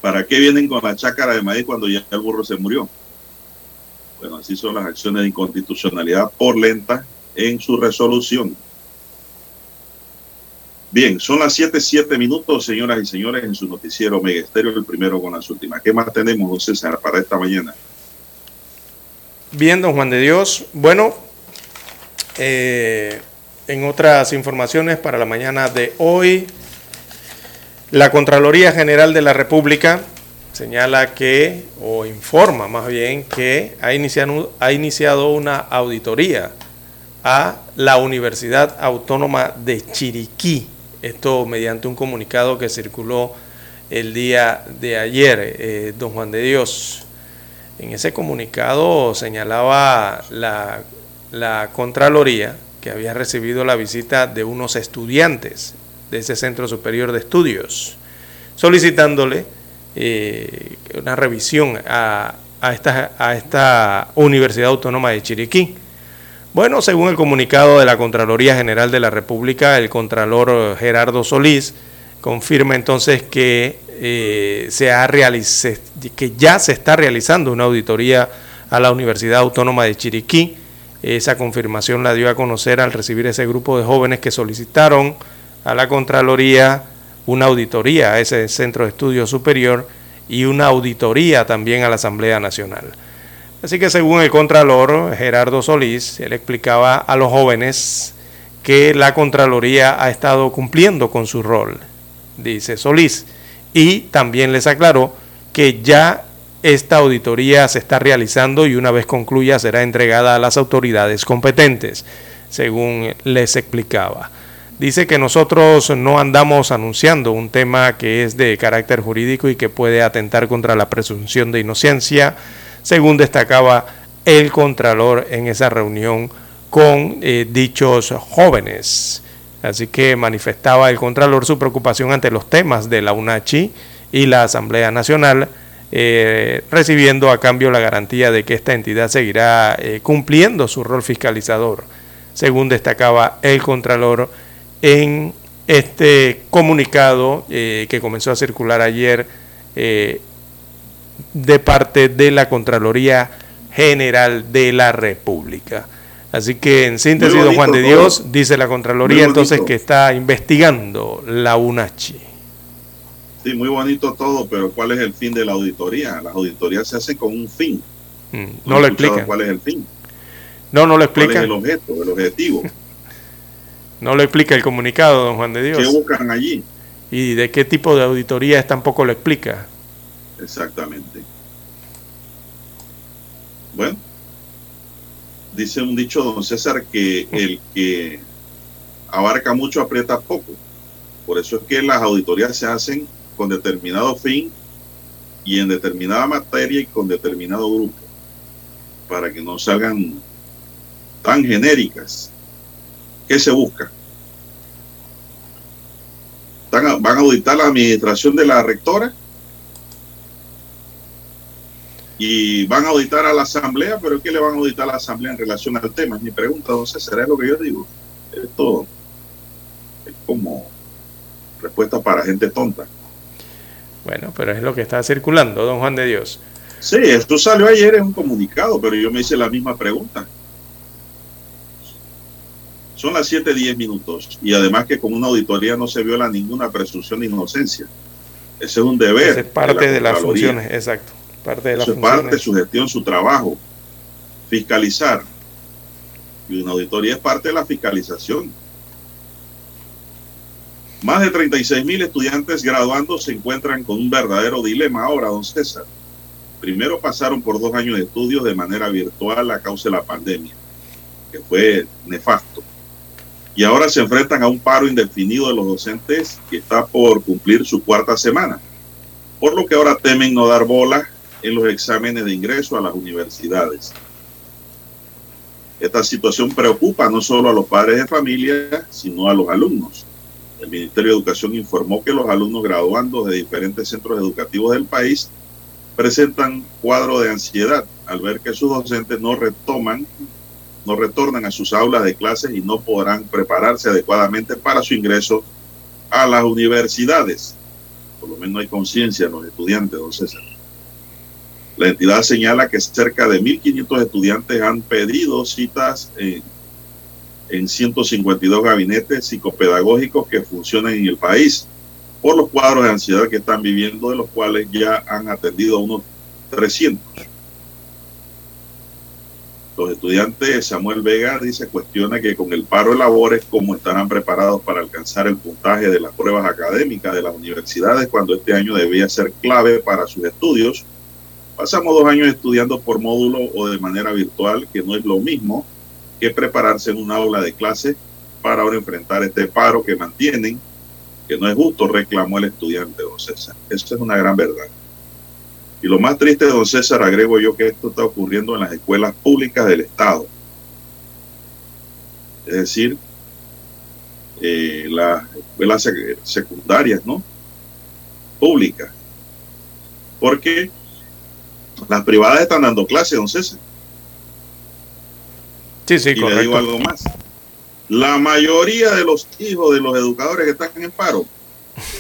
¿Para qué vienen con la chácara de maíz cuando ya el burro se murió? Bueno, así son las acciones de inconstitucionalidad por lenta en su resolución. Bien, son las 7, 7 minutos, señoras y señores, en su noticiero Mega Estéreo, el primero con las últimas. ¿Qué más tenemos, don César, para esta mañana? Bien, don Juan de Dios. Bueno, eh, en otras informaciones para la mañana de hoy, la Contraloría General de la República señala que, o informa más bien, que ha iniciado, ha iniciado una auditoría a la Universidad Autónoma de Chiriquí. Esto mediante un comunicado que circuló el día de ayer, eh, don Juan de Dios. En ese comunicado señalaba la, la Contraloría que había recibido la visita de unos estudiantes de ese Centro Superior de Estudios, solicitándole eh, una revisión a, a, esta, a esta Universidad Autónoma de Chiriquí. Bueno, según el comunicado de la Contraloría General de la República, el Contralor Gerardo Solís confirma entonces que, eh, se ha que ya se está realizando una auditoría a la Universidad Autónoma de Chiriquí. Esa confirmación la dio a conocer al recibir ese grupo de jóvenes que solicitaron a la Contraloría una auditoría a ese centro de estudio superior y una auditoría también a la Asamblea Nacional. Así que según el Contralor Gerardo Solís, él explicaba a los jóvenes que la Contraloría ha estado cumpliendo con su rol, dice Solís, y también les aclaró que ya esta auditoría se está realizando y una vez concluya será entregada a las autoridades competentes, según les explicaba. Dice que nosotros no andamos anunciando un tema que es de carácter jurídico y que puede atentar contra la presunción de inocencia, según destacaba el Contralor en esa reunión con eh, dichos jóvenes. Así que manifestaba el Contralor su preocupación ante los temas de la UNACHI y la Asamblea Nacional, eh, recibiendo a cambio la garantía de que esta entidad seguirá eh, cumpliendo su rol fiscalizador, según destacaba el Contralor en este comunicado que comenzó a circular ayer de parte de la Contraloría General de la República. Así que en síntesis, don Juan de Dios, dice la Contraloría entonces que está investigando la UNACHI. Sí, muy bonito todo, pero ¿cuál es el fin de la auditoría? Las auditorías se hacen con un fin. Mm, no, lo explica. ¿Cuál es el fin? No, no lo explica. ¿Cuál es el objeto, el objetivo? No lo explica el comunicado, don Juan de Dios. ¿Qué buscan allí? ¿Y de qué tipo de auditoría es tampoco lo explica? Exactamente. Bueno, dice un dicho, don César, que el que abarca mucho aprieta poco. Por eso es que las auditorías se hacen con determinado fin y en determinada materia y con determinado grupo, para que no salgan tan genéricas ¿Qué se busca? ¿Van a auditar la administración de la rectora? Y van a auditar a la asamblea, pero ¿qué le van a auditar a la asamblea en relación al tema? Es mi pregunta, entonces, ¿será lo que yo digo? Esto es como respuesta para gente tonta. Bueno, pero es lo que está circulando, don Juan de Dios. Sí, esto salió ayer en un comunicado, pero yo me hice la misma pregunta. Son las 7:10 minutos y además que con una auditoría no se viola ninguna presunción de inocencia. Ese es un deber. es parte de, las funciones, exacto. Parte de es parte su gestión, su trabajo. Fiscalizar. Y una auditoría es parte de la fiscalización. Más de 36 mil estudiantes graduando se encuentran con un verdadero dilema ahora, don César. Primero pasaron por dos años de estudios de manera virtual a causa de la pandemia, que fue nefasto y ahora se enfrentan a un paro indefinido de los docentes que está por cumplir su cuarta semana, por lo que ahora temen no dar bola en los exámenes de ingreso a las universidades. Esta situación preocupa no solo a los padres de familia, sino a los alumnos. El Ministerio de Educación informó que los alumnos graduando de diferentes centros educativos del país presentan cuadro de ansiedad al ver que sus docentes no retoman no retornan a sus aulas de clases y no podrán prepararse adecuadamente para su ingreso a las universidades. Por lo menos hay conciencia en los estudiantes, don César. La entidad señala que cerca de 1.500 estudiantes han pedido citas en, en 152 gabinetes psicopedagógicos que funcionan en el país por los cuadros de ansiedad que están viviendo, de los cuales ya han atendido a unos 300. Los estudiantes, Samuel Vega dice, cuestiona que con el paro de labores, ¿cómo estarán preparados para alcanzar el puntaje de las pruebas académicas de las universidades cuando este año debía ser clave para sus estudios? Pasamos dos años estudiando por módulo o de manera virtual, que no es lo mismo que prepararse en un aula de clase para ahora enfrentar este paro que mantienen, que no es justo, reclamó el estudiante, don César. Eso es una gran verdad. Y lo más triste, don César, agrego yo que esto está ocurriendo en las escuelas públicas del Estado. Es decir, eh, las escuelas secundarias, ¿no? Públicas. Porque las privadas están dando clases, don César. Sí, sí, y le digo algo más. La mayoría de los hijos de los educadores que están en paro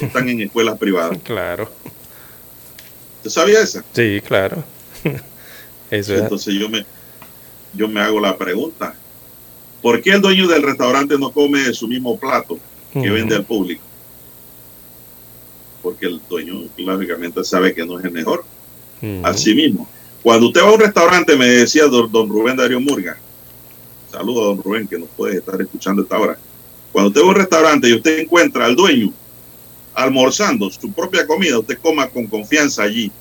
están en escuelas privadas. Claro. ¿Usted sabía eso? Sí, claro. Eso es. Entonces yo me, yo me hago la pregunta. ¿Por qué el dueño del restaurante no come de su mismo plato que vende al público? Porque el dueño lógicamente sabe que no es el mejor. Así mismo. Cuando usted va a un restaurante, me decía don, don Rubén Darío Murga, saludo a don Rubén que nos puede estar escuchando esta hora. Cuando usted va a un restaurante y usted encuentra al dueño almorzando su propia comida, usted coma con confianza allí,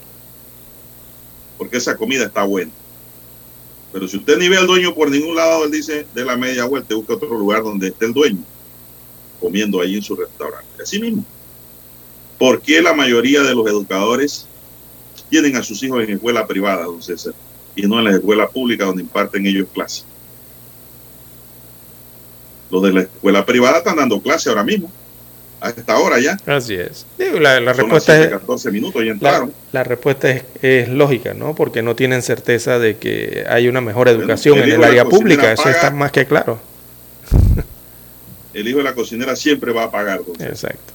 porque esa comida está buena. Pero si usted ni ve al dueño por ningún lado, él dice de la media vuelta, busca otro lugar donde esté el dueño, comiendo allí en su restaurante. Así mismo. ¿Por qué la mayoría de los educadores tienen a sus hijos en escuela privada, don César, y no en las escuelas públicas donde imparten ellos clases? Los de la escuela privada están dando clase ahora mismo, a esta hora ya. Así es. La, la Son respuesta las es, 14 minutos y la, entraron. la respuesta es, es lógica, ¿no? Porque no tienen certeza de que hay una mejor educación el en el área pública. Eso paga. está más que claro. El hijo de la cocinera siempre va a pagar. don. Exacto.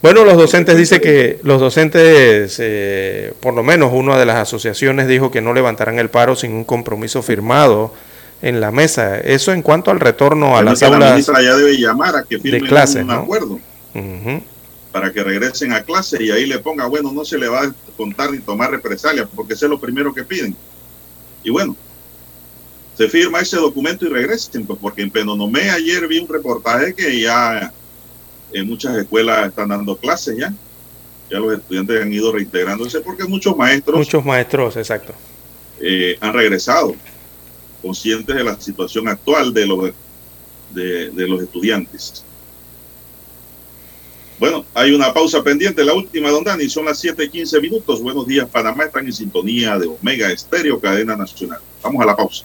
Bueno, los docentes dicen que los docentes, eh, por lo menos una de las asociaciones dijo que no levantarán el paro sin un compromiso firmado en la mesa. Eso en cuanto al retorno a las la aulas ministra ya debe llamar a que firmen clase, un ¿no? acuerdo para que regresen a clase y ahí le ponga, bueno, no se le va a contar ni tomar represalias, porque eso es lo primero que piden. Y bueno, se firma ese documento y regresen, pues, porque en Penonomé ayer vi un reportaje que ya en muchas escuelas están dando clases ya. Ya los estudiantes han ido reintegrándose porque muchos maestros Muchos maestros, exacto. eh, han regresado conscientes de la situación actual de los, de, de los estudiantes. Bueno, hay una pausa pendiente, la última, don Dani, son las 7 y 15 minutos. Buenos días, Panamá, están en sintonía de Omega Estéreo, cadena nacional. Vamos a la pausa.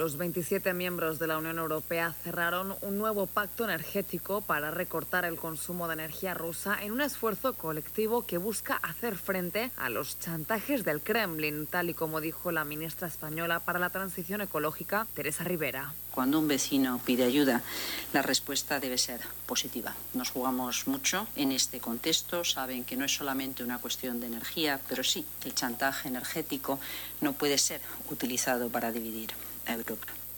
Los 27 miembros de la Unión Europea cerraron un nuevo pacto energético para recortar el consumo de energía rusa en un esfuerzo colectivo que busca hacer frente a los chantajes del Kremlin, tal y como dijo la ministra española para la transición ecológica, Teresa Rivera. Cuando un vecino pide ayuda, la respuesta debe ser positiva. Nos jugamos mucho en este contexto. Saben que no es solamente una cuestión de energía, pero sí, el chantaje energético no puede ser utilizado para dividir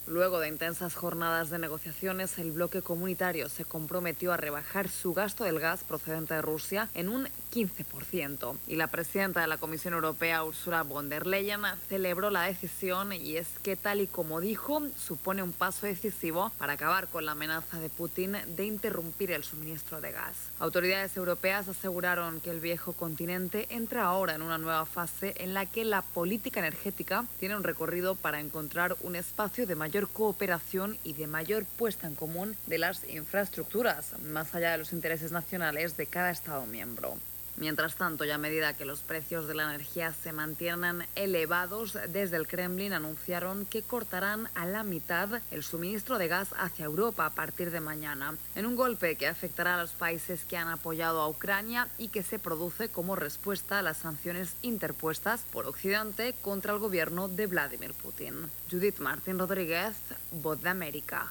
Luego de intensas jornadas de negociaciones, el bloque comunitario se comprometió a rebajar su gasto del gas procedente de Rusia en un 15%. Y la presidenta de la Comisión Europea, Ursula von der Leyen, celebró la decisión y es que, tal y como dijo, supone un paso decisivo para acabar con la amenaza de Putin de interrumpir el suministro de gas. Autoridades europeas aseguraron que el viejo continente entra ahora en una nueva fase en la que la política energética tiene un recorrido para encontrar un espacio de mayor cooperación y de mayor puesta en común de las infraestructuras, más allá de los intereses nacionales de cada Estado miembro. Mientras tanto, y a medida que los precios de la energía se mantienen elevados, desde el Kremlin anunciaron que cortarán a la mitad el suministro de gas hacia Europa a partir de mañana, en un golpe que afectará a los países que han apoyado a Ucrania y que se produce como respuesta a las sanciones interpuestas por Occidente contra el gobierno de Vladimir Putin. Judith Martín Rodríguez, Voz de América.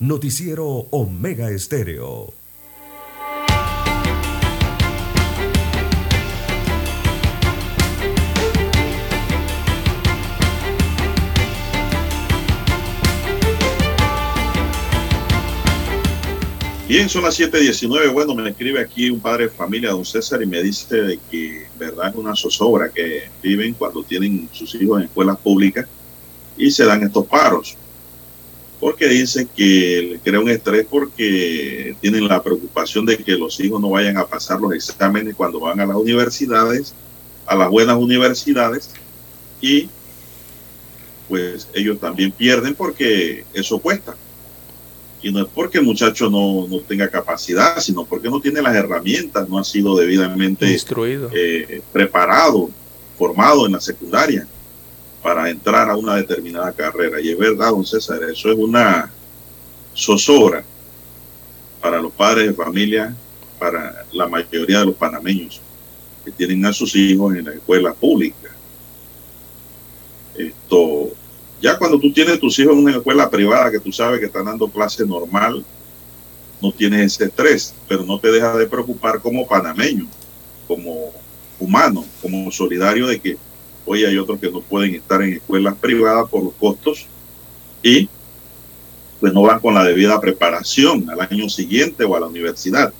Noticiero Omega Estéreo. Bien, son las 7:19. Bueno, me escribe aquí un padre de familia, don César, y me dice que, verdad, es una zozobra que viven cuando tienen sus hijos en escuelas públicas y se dan estos paros. Porque dicen que le crea un estrés porque tienen la preocupación de que los hijos no vayan a pasar los exámenes cuando van a las universidades, a las buenas universidades, y pues ellos también pierden porque eso cuesta. Y no es porque el muchacho no, no tenga capacidad, sino porque no tiene las herramientas, no ha sido debidamente Instruido. eh, preparado, formado en la secundaria para entrar a una determinada carrera. Y es verdad, don César, eso es una zozobra para los padres de familia, para la mayoría de los panameños que tienen a sus hijos en la escuela pública. Esto, ya cuando tú tienes tus hijos en una escuela privada que tú sabes que están dando clase normal, no tienes ese estrés, pero no te deja de preocupar como panameño, como humano, como solidario de que hoy hay otros que no pueden estar en escuelas privadas por los costos y pues no van con la debida preparación al año siguiente o a la universidad.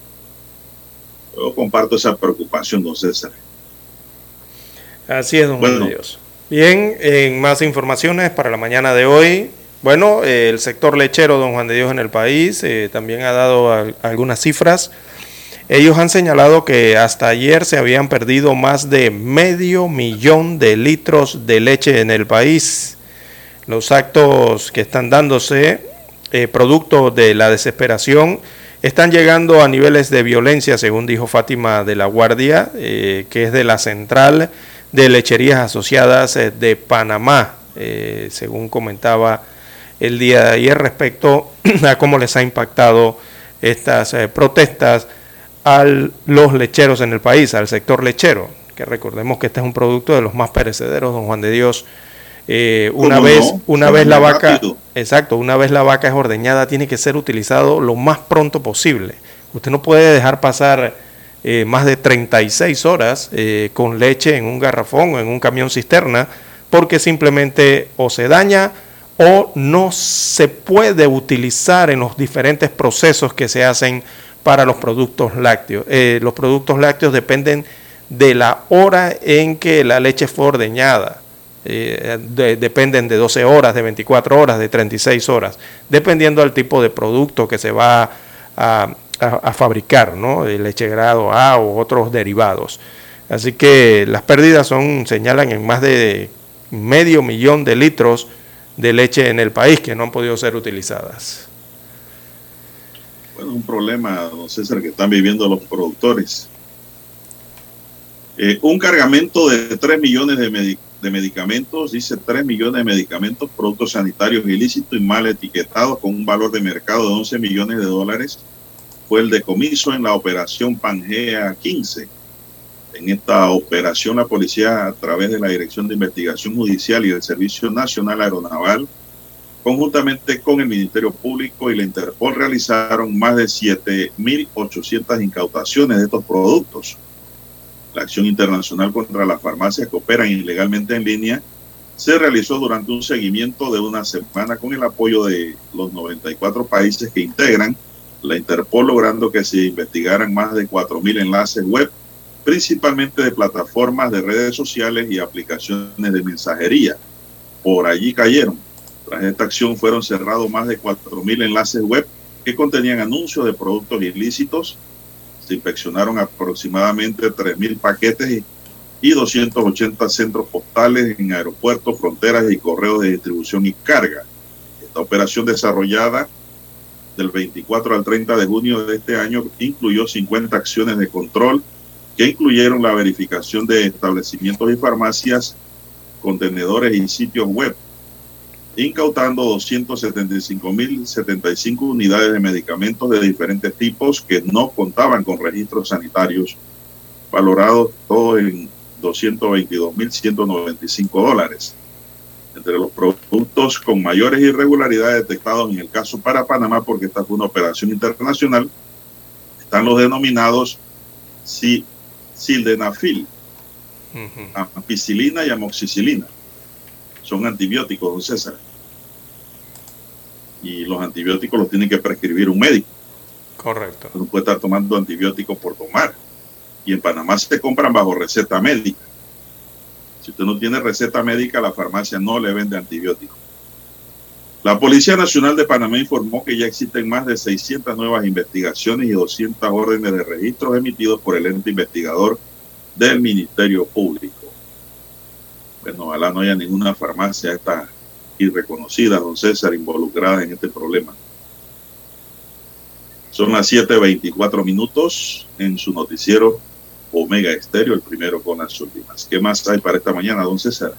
Yo comparto esa preocupación, don César. Así es, don Bueno. Juan de Dios. Bien, en más informaciones para la mañana de hoy. Bueno, eh, el sector lechero, don Juan de Dios, en el país eh, también ha dado al- algunas cifras. Ellos han señalado que hasta ayer se habían perdido más de medio millón de litros de leche en el país. Los actos que están dándose, eh, producto de la desesperación, están llegando a niveles de violencia, según dijo Fátima de la Guardia, eh, que es de la central de lecherías asociadas eh, de Panamá, según comentaba el día de ayer respecto a cómo les ha impactado estas protestas a los lecheros en el país, al sector lechero, que recordemos que este es un producto de los más perecederos, don Juan de Dios. Eh, una ¿Cómo vez, no? una Se vez la vaca, rápido. exacto, una vez la vaca es ordeñada, tiene que ser utilizado lo más pronto posible. Usted no puede dejar pasar eh, más de 36 horas eh, con leche en un garrafón o en un camión cisterna, porque simplemente o se daña o no se puede utilizar en los diferentes procesos que se hacen para los productos lácteos. Eh, los productos lácteos dependen de la hora en que la leche fue ordeñada. Eh, de- dependen de 12 horas, de 24 horas, de 36 horas, dependiendo del tipo de producto que se va a fabricar, ¿no? El leche grado A o otros derivados. Así que las pérdidas son, señalan en más de medio millón de litros de leche en el país que no han podido ser utilizadas. Bueno, un problema, don César, que están viviendo los productores. Eh, un cargamento de 3 millones de, de medicamentos, dice 3 millones de medicamentos, productos sanitarios ilícitos y mal etiquetados con un valor de mercado de 11 millones de dólares, fue el decomiso en la operación Pangea 15. En esta operación, la policía, a través de la Dirección de Investigación Judicial y del Servicio Nacional Aeronaval, conjuntamente con el Ministerio Público y la Interpol, realizaron más de 7.800 incautaciones de estos productos. La acción internacional contra las farmacias que operan ilegalmente en línea se realizó durante un seguimiento de una semana con el apoyo de los 94 países que integran la Interpol, logrando que se investigaran más de 4.000 enlaces web, principalmente de plataformas de redes sociales y aplicaciones de mensajería. Por allí cayeron. Tras esta acción fueron cerrados más de 4.000 enlaces web que contenían anuncios de productos ilícitos. Se inspeccionaron aproximadamente 3.000 paquetes y y 280 centros postales en aeropuertos, fronteras y correos de distribución y carga. Esta operación desarrollada del 24 al 30 de junio de este año incluyó 50 acciones de control que incluyeron la verificación de establecimientos y farmacias, contenedores y sitios web, incautando 275.075 unidades de medicamentos de diferentes tipos que no contaban con registros sanitarios, valorados todos en 222.195 dólares. Entre los productos con mayores irregularidades detectados en el caso para Panamá, porque esta fue una operación internacional, están los denominados si- sildenafil, ampicilina y amoxicilina. Son antibióticos, don César. Y los antibióticos los tiene que prescribir un médico. Correcto. No puede estar tomando antibióticos por tomar. Y en Panamá se compran bajo receta médica. Si usted no tiene receta médica, la farmacia no le vende antibióticos. La Policía Nacional de Panamá informó que ya existen más de 600 nuevas investigaciones y 200 órdenes de registros emitidos por el ente investigador del Ministerio Público. Bueno, ojalá no haya ninguna farmacia esta irreconocida, don César, involucrada en este problema. Son las 7.24 minutos en su noticiero Omega Estéreo, el primero con las últimas. ¿Qué más hay para esta mañana, don César?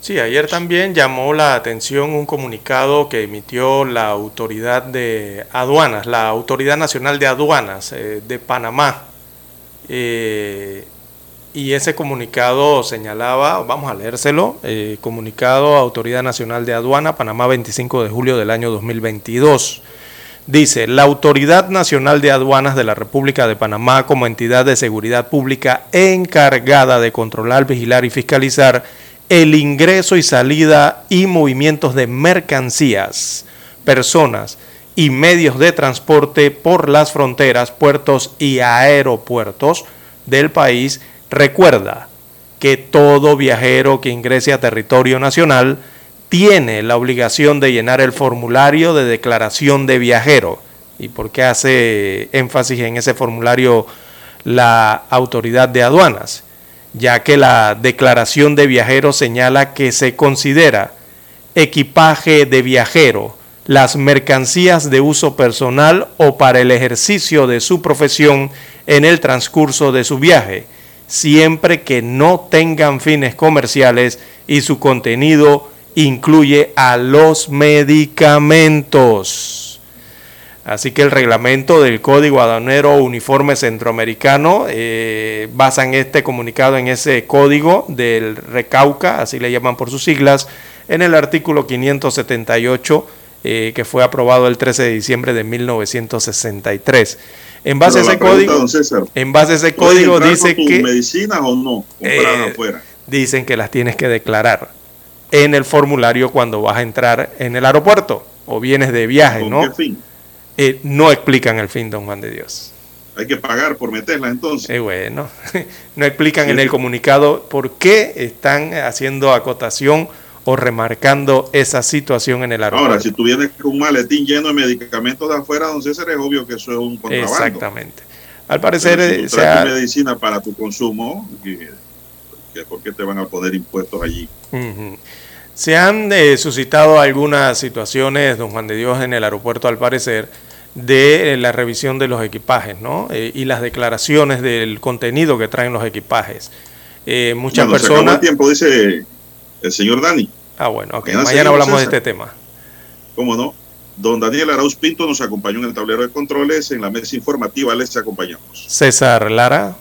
Sí, ayer también llamó la atención un comunicado que emitió la autoridad de aduanas, la Autoridad Nacional de Aduanas eh, de Panamá. Eh, y ese comunicado señalaba, vamos a leérselo, eh, comunicado Autoridad Nacional de Aduana, Panamá 25 de julio del año 2022. Dice, la Autoridad Nacional de Aduanas de la República de Panamá como entidad de seguridad pública encargada de controlar, vigilar y fiscalizar el ingreso y salida y movimientos de mercancías, personas y medios de transporte por las fronteras, puertos y aeropuertos del país, recuerda que todo viajero que ingrese a territorio nacional tiene la obligación de llenar el formulario de declaración de viajero. ¿Y por qué hace énfasis en ese formulario la autoridad de aduanas? Ya que la declaración de viajero señala que se considera equipaje de viajero las mercancías de uso personal o para el ejercicio de su profesión en el transcurso de su viaje, siempre que no tengan fines comerciales y su contenido incluye a los medicamentos. Así que el reglamento del Código Aduanero Uniforme Centroamericano eh, basan este comunicado en ese código del Recauca, así le llaman por sus siglas, en el artículo 578 eh, que fue aprobado el 13 de diciembre de 1963. En base Pero a ese código, César, en base a ese ¿puedes código dice que medicinas o no? Compradas Eh, afuera. dicen que las tienes que declarar en el formulario cuando vas a entrar en el aeropuerto o vienes de viaje, ¿Con ¿no? qué fin? Eh, no explican el fin, don Juan de Dios. Hay que pagar por meterlas entonces. Eh, bueno, no explican en el comunicado por qué están haciendo acotación o remarcando esa situación en el aeropuerto. Ahora, si tú vienes con un maletín lleno de medicamentos de afuera, don César, es obvio que eso es un contrabando. Exactamente. Al parecer, Pero si tú eh, traes medicina para tu consumo, ¿qué- qué- ¿por qué te van a poner impuestos allí? Se han eh, suscitado algunas situaciones, don Juan de Dios, en el aeropuerto, al parecer, de eh, la revisión de los equipajes, ¿no? Eh, y las declaraciones del contenido que traen los equipajes. Eh, muchas Bueno, se acabó personas. el tiempo, dice el señor Dani. Ah, bueno, ok. Mañana hablamos de este tema. ¿Cómo no? Don Daniel Arauz Pinto nos acompañó en el tablero de controles. En la mesa informativa les acompañamos. César Lara.